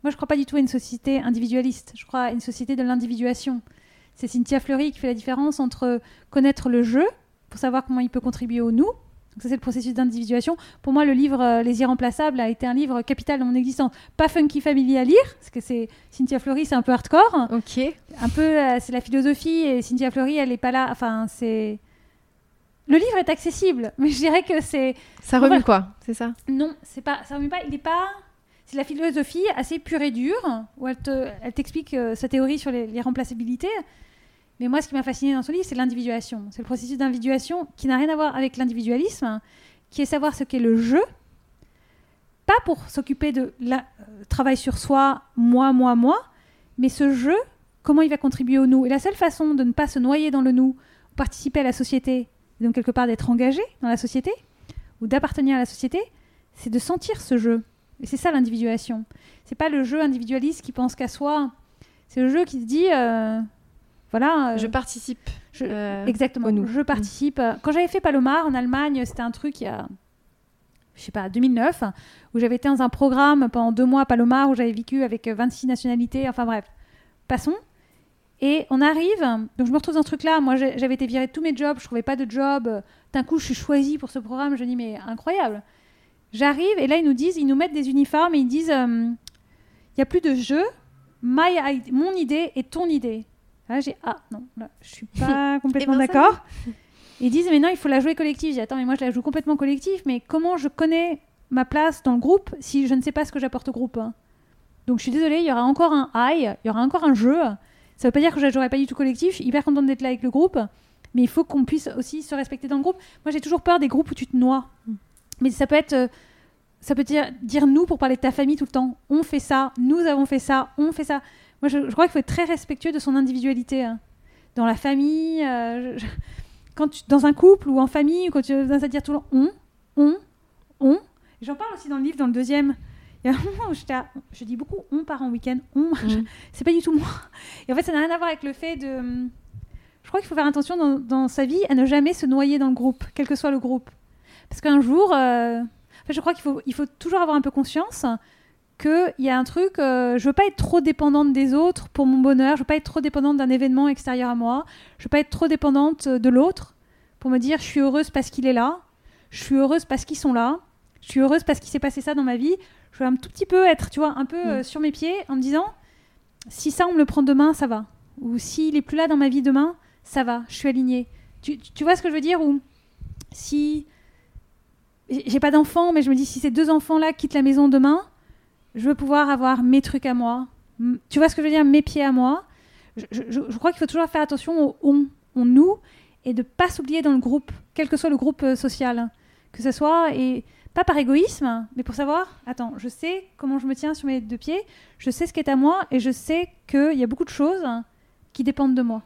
Moi, je crois pas du tout à une société individualiste. Je crois à une société de l'individuation. C'est Cynthia Fleury qui fait la différence entre connaître le jeu pour savoir comment il peut contribuer au nous. Donc ça, c'est le processus d'individuation. Pour moi, le livre euh, Les Irremplaçables a été un livre capital dans mon existence. Pas Funky Family à lire, parce que c'est Cynthia Fleury, c'est un peu hardcore. ok. Un peu, euh, c'est la philosophie et Cynthia Fleury, elle est pas là. Enfin, c'est. Le livre est accessible, mais je dirais que c'est Ça Voilà. remue quoi, c'est ça? Non, c'est pas, ça remet pas, il est pas. C'est la philosophie assez pure et dure, où elle te, elle t'explique euh, sa théorie sur les, les remplaçabilités. Mais moi, ce qui m'a fasciné dans ce livre, c'est l'individuation. C'est le processus d'individuation qui n'a rien à voir avec l'individualisme, qui est savoir ce qu'est le jeu, pas pour s'occuper de la euh, travail sur soi, moi, moi, moi, mais ce jeu, comment il va contribuer au nous. Et la seule façon de ne pas se noyer dans le nous, ou participer à la société, et donc quelque part d'être engagé dans la société, ou d'appartenir à la société, c'est de sentir ce jeu. Et c'est ça l'individuation. C'est pas le jeu individualiste qui pense qu'à soi. C'est le jeu qui se dit, euh, voilà. euh, Je participe. je- euh, exactement. nous. Je participe. Quand j'avais fait Palomar en Allemagne, c'était un truc il y a, je sais pas, 2009, où j'avais été dans un programme pendant deux mois à Palomar où j'avais vécu avec euh, 26 nationalités. Enfin bref, passons. Et on arrive, donc je me retrouve dans ce truc-là. Moi, j'avais été virée de tous mes jobs, je trouvais pas de job. D'un coup, je suis choisie pour ce programme. Je dis, mais incroyable. J'arrive et là, ils nous disent, ils nous mettent des uniformes et ils disent, euh, il y a plus de jeu. My mon idée est ton idée. Là, j'ai, ah non, là, je suis pas (laughs) complètement bien, ça d'accord. (laughs) Ils disent, mais non, il faut la jouer collective. Dis, attends, mais moi, je la joue complètement collective. Mais comment je connais ma place dans le groupe si je ne sais pas ce que j'apporte au groupe hein? Donc, je suis désolée, il y aura encore un high, il y aura encore un jeu. Ça veut pas dire que je ne jouerai pas du tout collectif. Je suis hyper contente d'être là avec le groupe. Mais il faut qu'on puisse aussi se respecter dans le groupe. Moi, j'ai toujours peur des groupes où tu te noies. Mais ça peut être. Ça peut dire, dire nous pour parler de ta famille tout le temps. On fait ça, nous avons fait ça, on fait ça. Moi, je, je crois qu'il faut être très respectueux de son individualité. hein. Dans la famille, euh, je- quand tu, dans un couple ou en famille, ou quand tu as à dire tout le temps on, on, on. J'en parle aussi dans le livre, dans le deuxième. Il y a un moment où je dis beaucoup on part en week-end, on. Mm. C'est pas du tout moi. Et en fait, ça n'a rien à voir avec le fait de. Je crois qu'il faut faire attention dans, dans sa vie à ne jamais se noyer dans le groupe, quel que soit le groupe. Parce qu'un jour, euh, en fait, je crois qu'il faut, il faut toujours avoir un peu conscience qu'il y a un truc, euh, je veux pas être trop dépendante des autres pour mon bonheur, je veux pas être trop dépendante d'un événement extérieur à moi, je veux pas être trop dépendante de l'autre pour me dire je suis heureuse parce qu'il est là, je suis heureuse parce qu'ils sont là, je suis heureuse parce qu'il s'est passé ça dans ma vie. Je veux un tout petit peu être, tu vois, un peu euh, sur mes pieds en me disant si ça on me le prend demain, ça va. Ou s'il est plus là dans ma vie demain, ça va, je suis alignée. Tu, tu- tu vois ce que je veux dire? Ou si j'ai pas d'enfants, mais je me dis si ces deux enfants-là quittent la maison demain, je veux pouvoir avoir mes trucs à moi. Tu vois ce que je veux dire? Mes pieds à moi. Je, crois qu'il faut toujours faire attention au on, on nous, et de pas s'oublier dans le groupe, quel que soit le groupe euh, social. Que ce soit, et pas par égoïsme, mais pour savoir, attends, je sais comment je me tiens sur mes deux pieds, je sais ce qui est à moi, et je sais qu'il y a beaucoup de choses qui dépendent de moi.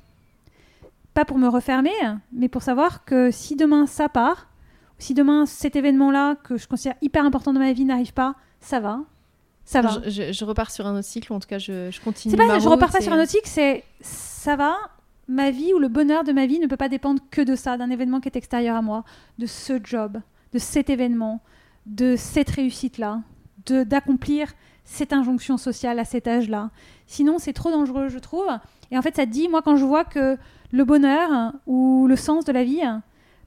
Pas pour me refermer, mais pour savoir que si demain ça part, si demain cet événement-là, que je considère hyper important dans ma vie, n'arrive pas, ça va. ça va. Je, je- je repars sur un autre cycle, ou en tout cas, je, je continue. C'est pas, ma je repars pas sur un autre cycle, c'est ça va. Ma vie ou le bonheur de ma vie ne peut pas dépendre que de ça, d'un événement qui est extérieur à moi, de ce job, de cet événement, de cette réussite-là, de d'accomplir cette injonction sociale à cet âge-là. Sinon, c'est trop dangereux, je trouve. Et en fait, ça dit, moi, quand je vois que le bonheur ou le sens de la vie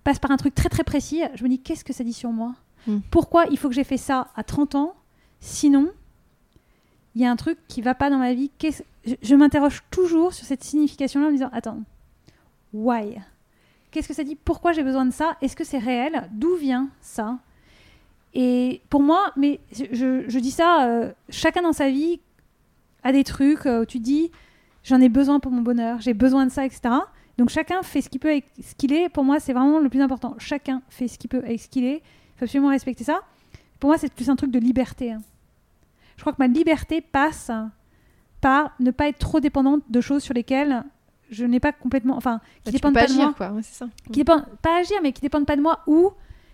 passe par un truc très très précis, je me dis, qu'est-ce que ça dit sur moi Hmm. Pourquoi il faut que j'ai fait ça à 30 ans Sinon, il y a un truc qui va pas dans ma vie. Je, je m'interroge toujours sur cette signification-là en me disant Attends, why? Qu'est-ce que ça dit? Pourquoi j'ai besoin de ça? Est-ce que c'est réel? D'où vient ça? Et pour moi, mais je, dis ça, euh, chacun dans sa vie a des trucs euh, où tu dis J'en ai besoin pour mon bonheur, j'ai besoin de ça, etc. Donc chacun fait ce qu'il peut avec ce qu'il est. Pour moi, c'est vraiment le plus important. Chacun fait ce qu'il peut avec ce qu'il est. Il faut absolument respecter ça. Pour moi, c'est plus un truc de liberté. hein. Je crois que ma liberté passe par ne pas être trop dépendante de choses sur lesquelles je n'ai pas complètement, enfin, qui Bah, dépendent pas pas, de moi, quoi. Ouais, ça. qui dépendent pas agir, mais qui dépendent pas de moi ou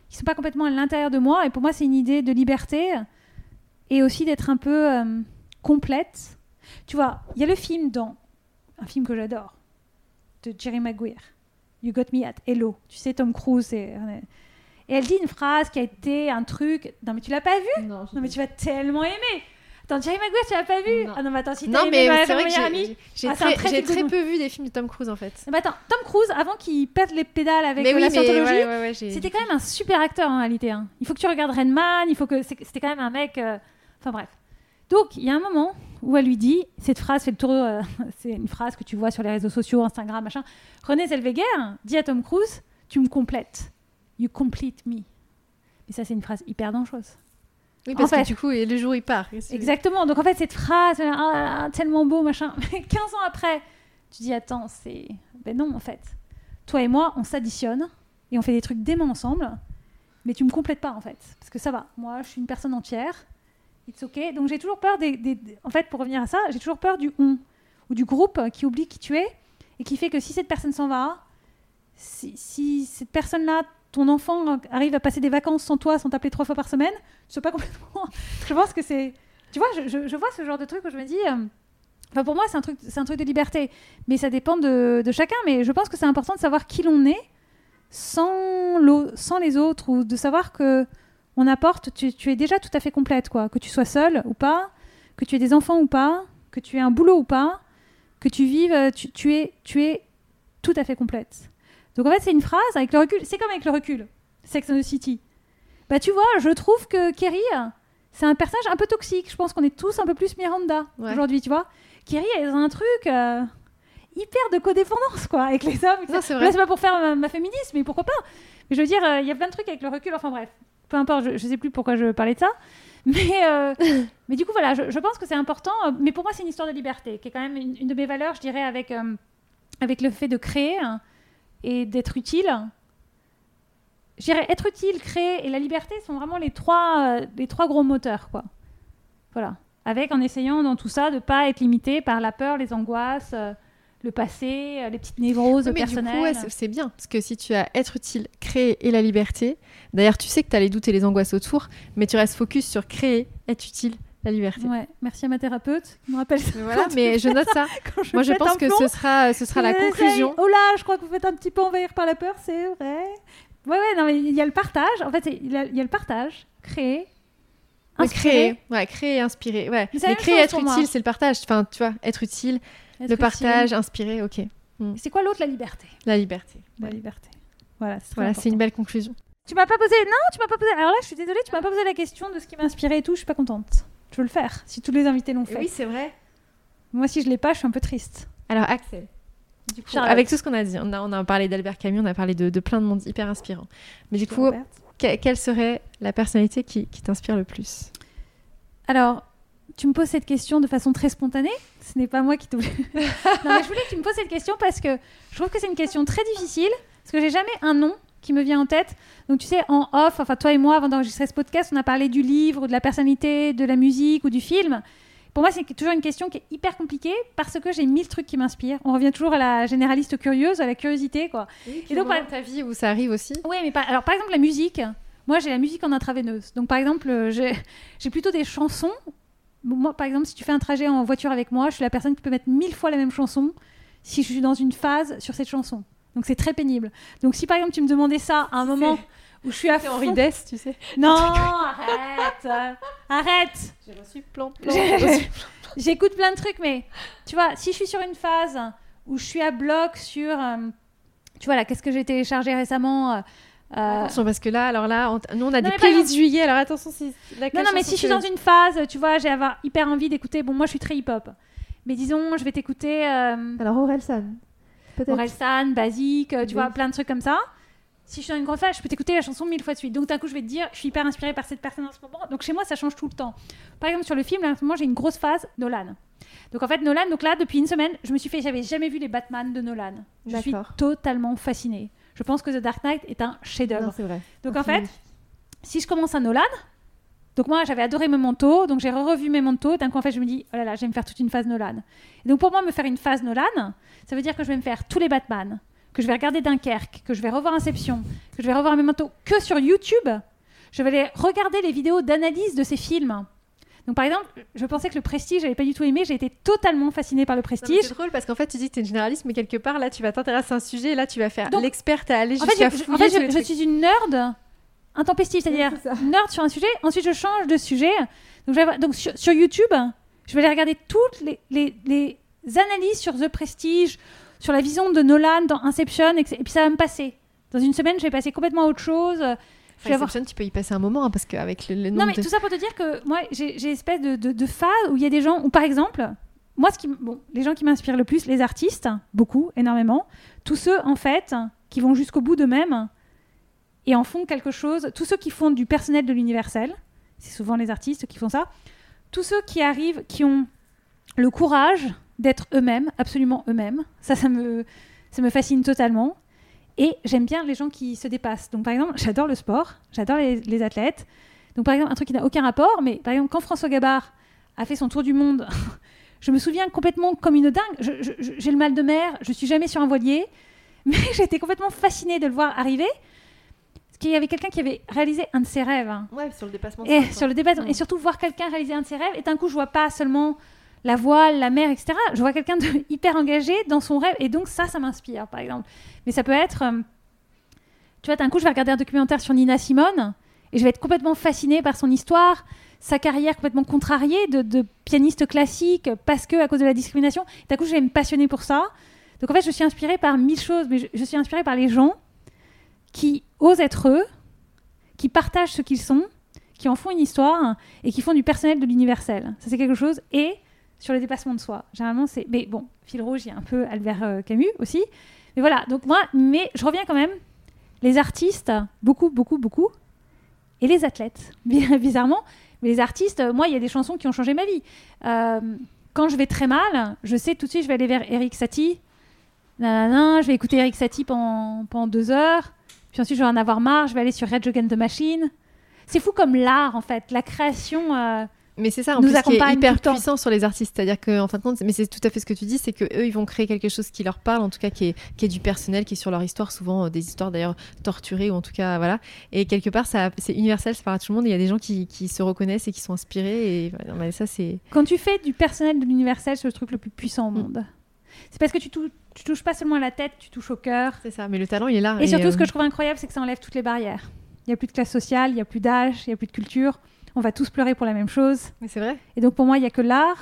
qui sont pas complètement à l'intérieur de moi. Et pour moi, c'est une idée de liberté et aussi d'être un peu euh, complète. Tu vois, il y a le film dans un film que j'adore de Jerry Maguire, You Got Me at Hello. Tu sais, Tom Cruise et et elle dit une phrase qui a été un truc. Non, mais tu l'as pas vu Non, Non, mais tu vas tellement aimer. Attends, Jerry Maguire, tu l'as pas vu Non. Ah non, mais attends, si t'as Non, aimé mais Ma- c'est vrai que j'ai- amie- j'ai j'ai Ah, très, peu vu des films de Tom Cruise en fait. Non, mais attends, Tom Cruise, avant qu'il perde les pédales avec mais euh, oui, la scientologie, ouais, ouais, ouais, j'ai- C'était quand même un super acteur en réalité. hein. Il faut que tu regardes Redman, il faut que c'était quand même un mec. euh, Enfin bref. Donc il y a un moment où elle lui dit cette phrase fait le tour. euh, (laughs) c'est une phrase que tu vois sur les réseaux sociaux, Instagram, machin. René Zellweger dit à Tom Cruise "Tu me complètes, you complete me." Mais ça c'est une phrase hyper dangereuse. Oui, parce En fait- que du coup, et le jour il part. Exactement. Donc en fait cette phrase, euh, Ah là là, tellement beau, machin. (laughs) Mais 15 ans après, tu dis attends, c'est ben non en fait. Toi et moi, on s'additionne et on fait des trucs dément ensemble, mais tu me complètes pas en fait, parce que ça va. Moi, je suis une personne entière. It's ok. Donc j'ai toujours peur des, En fait, pour revenir à ça, j'ai toujours peur du on ou du groupe qui oublie qui tu es et qui fait que si cette personne s'en va, si, cette personne-là, ton enfant arrive à passer des vacances sans toi, sans t'appeler trois fois par semaine, tu sais pas complètement. (laughs) je pense que c'est. Tu vois, je, je- je vois ce genre de truc où je me dis. euh, Enfin, pour moi, c'est un truc, c'est un truc de liberté, mais ça dépend de, chacun. Mais je pense que c'est important de savoir qui l'on est sans, sans les autres ou de savoir que on apporte. Tu, tu es déjà tout à fait complète, quoi. Que tu sois seule ou pas, que tu aies des enfants ou pas, que tu aies un boulot ou pas, que tu vives, euh, tu, tu es, tu es tout à fait complète. Donc en fait, c'est une phrase avec le recul. C'est comme avec le recul. Sex and the City. Bah tu vois, je trouve que Kerry, c'est un personnage un peu toxique. Je pense qu'on est tous un peu plus Miranda Ouais. aujourd'hui, tu vois. Kerry, elle est dans un truc euh, hyper de codépendance, quoi, avec les hommes. Non, c'est Là, vrai. c'est pas pour faire ma, ma féminisme, mais pourquoi pas Mais je veux dire, euh, il y a plein de trucs avec le recul. Enfin bref, peu importe, je, je sais plus pourquoi je parlais de ça. Mais, euh, (laughs) mais du coup, voilà, je, je pense que c'est important. euh, Mais pour moi, c'est une histoire de liberté, qui est quand même une, une de mes valeurs, je dirais, avec, euh, avec le fait de créer hein, et d'être utile. Je dirais être utile, créer et la liberté sont vraiment les trois, les trois gros moteurs, quoi. Voilà. Avec en essayant dans tout ça de pas être limité par la peur, les angoisses, le passé, les petites névroses Oui, mais du personnelles. coup, ouais, c'est- c'est bien. Parce que si tu as être utile, créer et la liberté, d'ailleurs, tu sais que tu as les doutes et les angoisses autour, mais tu restes focus sur créer, être utile, la liberté. Ouais, merci à ma thérapeute qui me rappelle ça. Mais voilà, (laughs) mais je note ça. (laughs) je Moi, je pense que plomb. ce sera, ce sera la conclusion. Oh là, je crois que vous faites un petit peu envahir par la peur, c'est vrai. Ouais, ouais, non, mais il y a le partage. En fait, il y a, il y a le partage, créer, Ouais, inspirer, créer, ouais, créer, inspirer. Ouais. Mais Mais créer, être utile, c'est le partage. Enfin, tu vois, être utile, être le utile. partage, inspirer, ok. C'est quoi l'autre? La liberté. La liberté. La liberté. Voilà, c'est Voilà, une belle conclusion. Tu m'as pas posé. Non, tu m'as pas posé. Alors là, je suis désolée, tu m'as pas posé la question de ce qui m'a inspiré et tout. Je suis pas contente. Je veux le faire. Si tous les invités l'ont fait. c'est vrai. Moi, si je l'ai pas, je suis un peu triste. Alors, Axel. Du coup, Charlotte. avec tout ce qu'on a dit, on a, on a parlé d'Albert Camus, on a parlé de, de plein de monde hyper inspirant. Mais du coup, que- quelle serait la personnalité qui, qui t'inspire le plus? Alors, tu me poses cette question de façon très spontanée. Ce n'est pas moi qui t'oublie. (laughs) non, mais je voulais que tu me poses cette question parce que je trouve que c'est une question très difficile. Parce que j'ai jamais un nom qui me vient en tête. Donc, tu sais, en off, enfin, toi et moi, avant d'enregistrer ce podcast, on a parlé du livre, ou de la personnalité, de la musique ou du film. Pour moi, c'est toujours une question qui est hyper compliquée parce que j'ai mille trucs qui m'inspirent. On revient toujours à la généraliste curieuse, à la curiosité, quoi. Et donc, par- ta vie où ça arrive aussi Oui, mais par, alors par exemple la musique, moi j'ai la musique en intraveineuse. Donc par exemple, euh, j'ai (laughs) plutôt des chansons moi, par exemple, si tu fais un trajet en voiture avec moi, je suis la personne qui peut mettre mille fois la même chanson si je suis dans une phase sur cette chanson. Donc c'est très pénible. Donc si par exemple tu me demandais ça à un moment où je suis à fond... Henri Dess, tu sais. Non, (laughs) arrête, euh, arrête. J'ai reçu plan, (laughs) plan. J'ai- J'écoute plein de trucs, mais tu vois, si je suis sur une phase où je suis à bloc sur, euh, tu vois là, qu'est-ce que j'ai téléchargé récemment euh, euh, Attention, parce que là, alors là, on- nous on a Non, des playlists juillet, alors attention si. Non, non, mais si je suis dans une phase, tu vois, j'ai avoir hyper envie d'écouter. Bon, moi, je suis très hip-hop. Mais disons, je vais t'écouter euh, Alors Orelsan. Orelsan, Basique, euh, tu Oui. vois, plein de trucs comme ça. Si je suis dans une grande phase, je peux t'écouter la chanson mille fois de suite. Donc, d'un coup, je vais te dire, je suis hyper inspirée par cette personne en ce moment. Donc, chez moi, ça change tout le temps. Par exemple, sur le film, là, en ce moment, j'ai une grosse phase Nolan. Donc, en fait, Nolan, donc là, depuis une semaine, je me suis fait, j'avais jamais vu les Batman de Nolan. Je suis totalement fascinée. Je pense que The Dark Knight est un chef-d'œuvre. Donc en fait, si je commence un Nolan, donc moi j'avais adoré mes manteaux, donc j'ai revu mes manteaux. D'un coup en fait je me dis oh là là, je vais me faire toute une phase Nolan. Et donc pour moi me faire une phase Nolan, ça veut dire que je vais me faire tous les Batman, que je vais regarder Dunkerque, que je vais revoir Inception, que je vais revoir mes manteaux que sur YouTube. Je vais aller regarder les vidéos d'analyse de ces films. Donc par exemple, je pensais que le Prestige, j'avais pas du tout aimé, j'ai été totalement fascinée par le Prestige. C'est drôle parce qu'en fait, tu dis que tu es une généraliste, mais quelque part, là, tu vas t'intéresser à un sujet, et là, tu vas faire l'experte à aller En fait, jusqu'à je, en fait, je- suis une nerd intempestive, c'est-à-dire Oui, nerd sur un sujet, ensuite je change de sujet. Donc, je vais avoir- donc sur, sur YouTube, je vais aller regarder toutes les, les- les analyses sur The Prestige, sur la vision de Nolan dans Inception, et puis ça va me passer. Dans une semaine, je vais passer complètement à autre chose. Je vais Enfin, avoir- Inception, tu peux y passer un moment, hein, parce qu'avec le, le Non, mais de... tout ça pour te dire que moi, j'ai espèce de, de, de phase où il y a des gens, où par exemple, moi, ce qui, bon, les gens qui m'inspirent le plus, les artistes, beaucoup, énormément, tous ceux, en fait, qui vont jusqu'au bout d'eux-mêmes et en font quelque chose, tous ceux qui font du personnel de l'universel, c'est souvent les artistes qui font ça, tous ceux qui arrivent, qui ont le courage d'être eux-mêmes, absolument eux-mêmes, ça, ça me, fascine totalement. Et j'aime bien les gens qui se dépassent. Donc, par exemple, j'adore le sport, j'adore les, athlètes. Donc, par exemple, un truc qui n'a aucun rapport, mais par exemple, quand François Gabard a fait son tour du monde, (laughs) je me souviens complètement comme une dingue. J'ai le mal de mer, je suis jamais sur un voilier, (laughs) mais j'étais complètement fascinée de le voir arriver. Qu'il y avait quelqu'un qui avait réalisé un de ses rêves. hein. Ouais, sur le dépassement Et sur le Mm. et surtout voir quelqu'un réaliser un de ses rêves, et d'un coup, je vois pas seulement la voile, la mer, etc. Je vois quelqu'un de (laughs) hyper engagé dans son rêve, et donc ça, ça m'inspire, par exemple. Mais ça peut être, euh, tu vois, d'un coup, je vais regarder un documentaire sur Nina Simone, et je vais être complètement fascinée par son histoire, sa carrière complètement contrariée de, de pianiste classique, parce que à cause de la discrimination. D'un coup, je vais me passionner pour ça. Donc en fait, je suis inspirée par mille choses, mais je, je suis inspirée par les gens qui osent être eux, qui partagent ce qu'ils sont, qui en font une histoire et qui font du personnel de l'universel. Ça, c'est quelque chose. Et sur le dépassement de soi. Généralement, c'est. Mais bon, fil rouge, il y a un peu Albert euh, Camus aussi. Mais voilà, donc moi, mais je reviens quand même. Les artistes, beaucoup, beaucoup, beaucoup. Et les athlètes, (laughs) bizarrement. Mais les artistes, euh, moi, il y a des chansons qui ont changé ma vie. Euh, quand je vais très mal, je sais tout de suite, je vais aller vers Eric Satie. Nanana, je vais écouter Eric Satie pendant deux heures. Puis ensuite, je vais en avoir marre, je vais aller sur Rage Against the Machine. C'est fou comme l'art, en fait. La création. euh, Mais c'est ça, en nous plus, qui est hyper puissant sur les artistes. C'est-à-dire qu'en fin de compte, mais c'est tout à fait ce que tu dis, c'est que eux, ils vont créer quelque chose qui leur parle, en tout cas qui est, qui est du personnel, qui est sur leur histoire, souvent euh, des histoires d'ailleurs torturées, ou en tout cas, voilà. Et quelque part, ça, c'est universel, ça parle à tout le monde. Il y a des gens qui, qui se reconnaissent et qui sont inspirés. Et voilà, ça, c'est. Quand tu fais du personnel de l'universel, c'est le truc le plus puissant au Mm. monde. C'est parce que tu, tou- tu touches pas seulement à la tête, tu touches au cœur. C'est ça, mais le talent, il est là. Et surtout, euh, ce que je trouve incroyable, c'est que ça enlève toutes les barrières. Il n'y a plus de classe sociale, il n'y a plus d'âge, il n'y a plus de culture. On va tous pleurer pour la même chose. Mais c'est vrai. Et donc, pour moi, il n'y a que l'art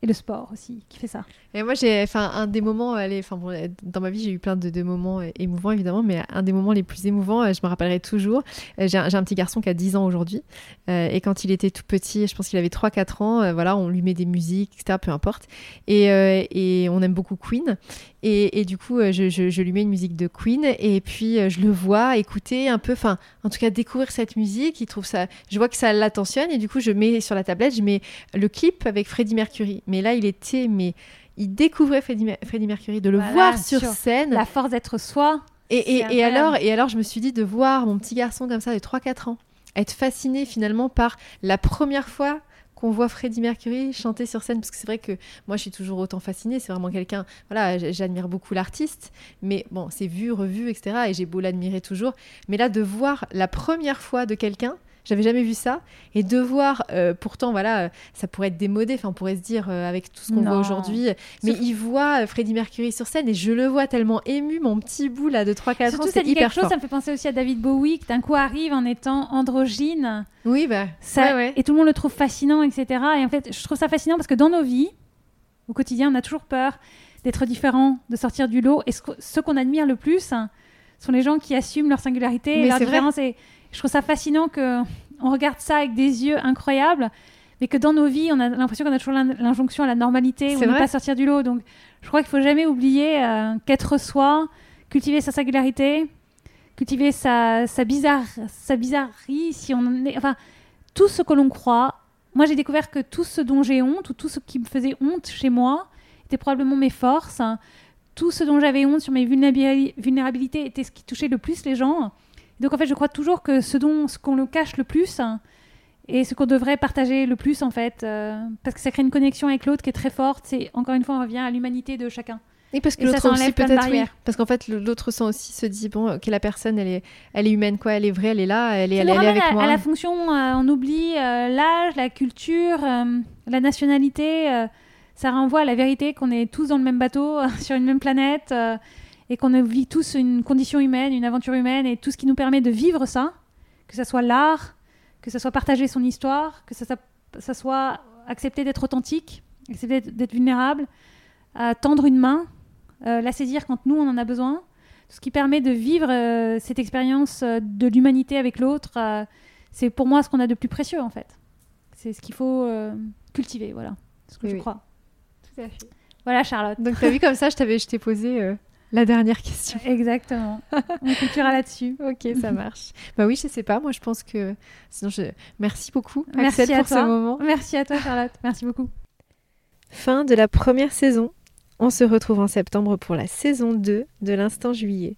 et le sport aussi qui fait ça. Et moi, j'ai, enfin, un des moments, elle est- enfin, bon, dans ma vie, j'ai eu plein de, moments euh, émouvants, évidemment, mais un des moments les plus émouvants, euh, je me rappellerai toujours. euh, J'ai un, un petit garçon qui a 10 ans aujourd'hui, euh, et quand il était tout petit, je pense qu'il avait 3-4 ans, euh, voilà, on lui met des musiques, etc., peu importe. Et, euh, et on aime beaucoup Queen. Et, et du coup, euh, je, je- je lui mets une musique de Queen, et puis euh, je le vois écouter un peu, enfin, en tout cas, découvrir cette musique. Il trouve ça, je vois que ça l'attentionne, et du coup, je mets sur la tablette, je mets le clip avec Freddie Mercury. Mais là, il était, mais il découvrait Freddie, Mer- Freddie Mercury, de le Voilà, voir sur sur scène. La force d'être soi. Et, et- et alors, et alors, je me suis dit de voir mon petit garçon comme ça de 3-4 ans être fasciné finalement par la première fois qu'on voit Freddie Mercury chanter sur scène. Parce que c'est vrai que moi je suis toujours autant fascinée. C'est vraiment quelqu'un voilà j'admire beaucoup l'artiste. Mais bon c'est vu revu etc et j'ai beau l'admirer toujours. Mais là de voir la première fois de quelqu'un J'avais jamais vu ça. Et de voir, euh, pourtant, voilà, euh, ça pourrait être démodé. Enfin, on pourrait se dire euh, avec tout ce qu'on voit aujourd'hui. Mais il voit Freddie Mercury sur scène et je le vois tellement ému, mon petit bout là de 3-4 ans. C'est hyper quelque chose, fort. ça me fait penser aussi à David Bowie, qui d'un coup arrive en étant androgyne. Oui, bah, Ça, ouais, ouais. Et tout le monde le trouve fascinant, etc. Et en fait, je trouve ça fascinant parce que dans nos vies, au quotidien, on a toujours peur d'être différent, de sortir du lot. Et ce, qu'on admire le plus hein, sont les gens qui assument leur singularité et leur c'est vrai. différence. Et je trouve ça fascinant que on regarde ça avec des yeux incroyables, mais que dans nos vies, on a l'impression qu'on a toujours l'in- l'injonction à la normalité C'est ne pas sortir du lot. Donc, je crois qu'il faut jamais oublier euh, qu'être soi, cultiver sa singularité, cultiver sa, sa, bizarre, sa bizarrerie, si on en est, enfin, tout ce que l'on croit. Moi, j'ai découvert que tout ce dont j'ai honte, ou tout ce qui me faisait honte chez moi, était probablement mes forces. Tout ce dont j'avais honte sur mes vulnérabili- vulnérabilités était ce qui touchait le plus les gens. Donc, en fait, je crois toujours que ce dont ce qu'on le cache le plus et ce qu'on devrait partager le plus, en fait, euh, parce que ça crée une connexion avec l'autre qui est très forte. C'est encore une fois, on revient à l'humanité de chacun. Et parce que l'autre aussi peut-être oui. Parce qu'en fait l'autre sent aussi se dit bon ok la personne elle est elle est humaine quoi elle est vraie elle est là elle est elle, est- elle est ramène avec à, moi. à la fonction, euh, on oublie euh, l'âge, la culture, la nationalité. ça renvoie à la vérité qu'on est tous dans le même bateau, (laughs) sur une même planète, et qu'on vit tous une condition humaine, une aventure humaine, et tout ce qui nous permet de vivre ça, que ce soit l'art, que ce soit partager son histoire, que ça, ça- ça soit accepter d'être authentique, accepter d'être- vulnérable, euh, tendre une main, euh, la saisir quand nous on en a besoin ce qui permet de vivre euh, cette expérience euh, de l'humanité avec l'autre, c'est pour moi ce qu'on a de plus précieux en fait. C'est ce qu'il faut cultiver, voilà. Ce que Oui, je oui. crois. Tout à fait. Voilà Charlotte. Donc t'as vu comme ça je t'avais je t'ai posé la dernière question. (laughs) Exactement. On culturera là-dessus. Ok, ça (laughs) marche. bah oui, je sais pas. Moi, je pense que. Sinon, je. Merci beaucoup, Merci Axel, à pour toi. ce moment. Merci à toi Charlotte. Merci beaucoup. Fin de la première saison. On se retrouve en septembre pour la saison 2 de l'Instant Juillet.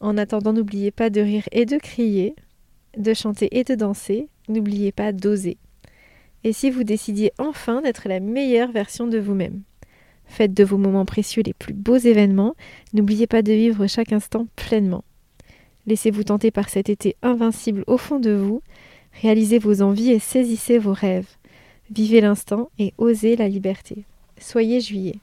En attendant, n'oubliez pas de rire et de crier, de chanter et de danser. N'oubliez pas d'oser. Et si vous décidiez enfin d'être la meilleure version de vous-même Faites de vos moments précieux les plus beaux événements. N'oubliez pas de vivre chaque instant pleinement. Laissez-vous tenter par cet été invincible au fond de vous. Réalisez vos envies et saisissez vos rêves. Vivez l'instant et osez la liberté. Soyez juillet.